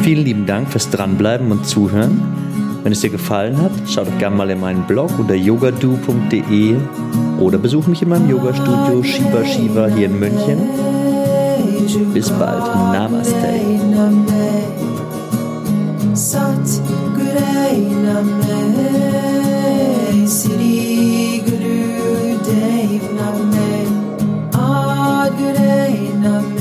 [SPEAKER 1] Vielen lieben Dank fürs Dranbleiben und Zuhören. Wenn es dir gefallen hat, schau doch gerne mal in meinen Blog unter yogadu.de oder besuch mich in meinem Yogastudio Shiva Shiva hier in München. Bis bald. Namaste. satt güreğine me Siri gülü deyvna me Ad güreğine me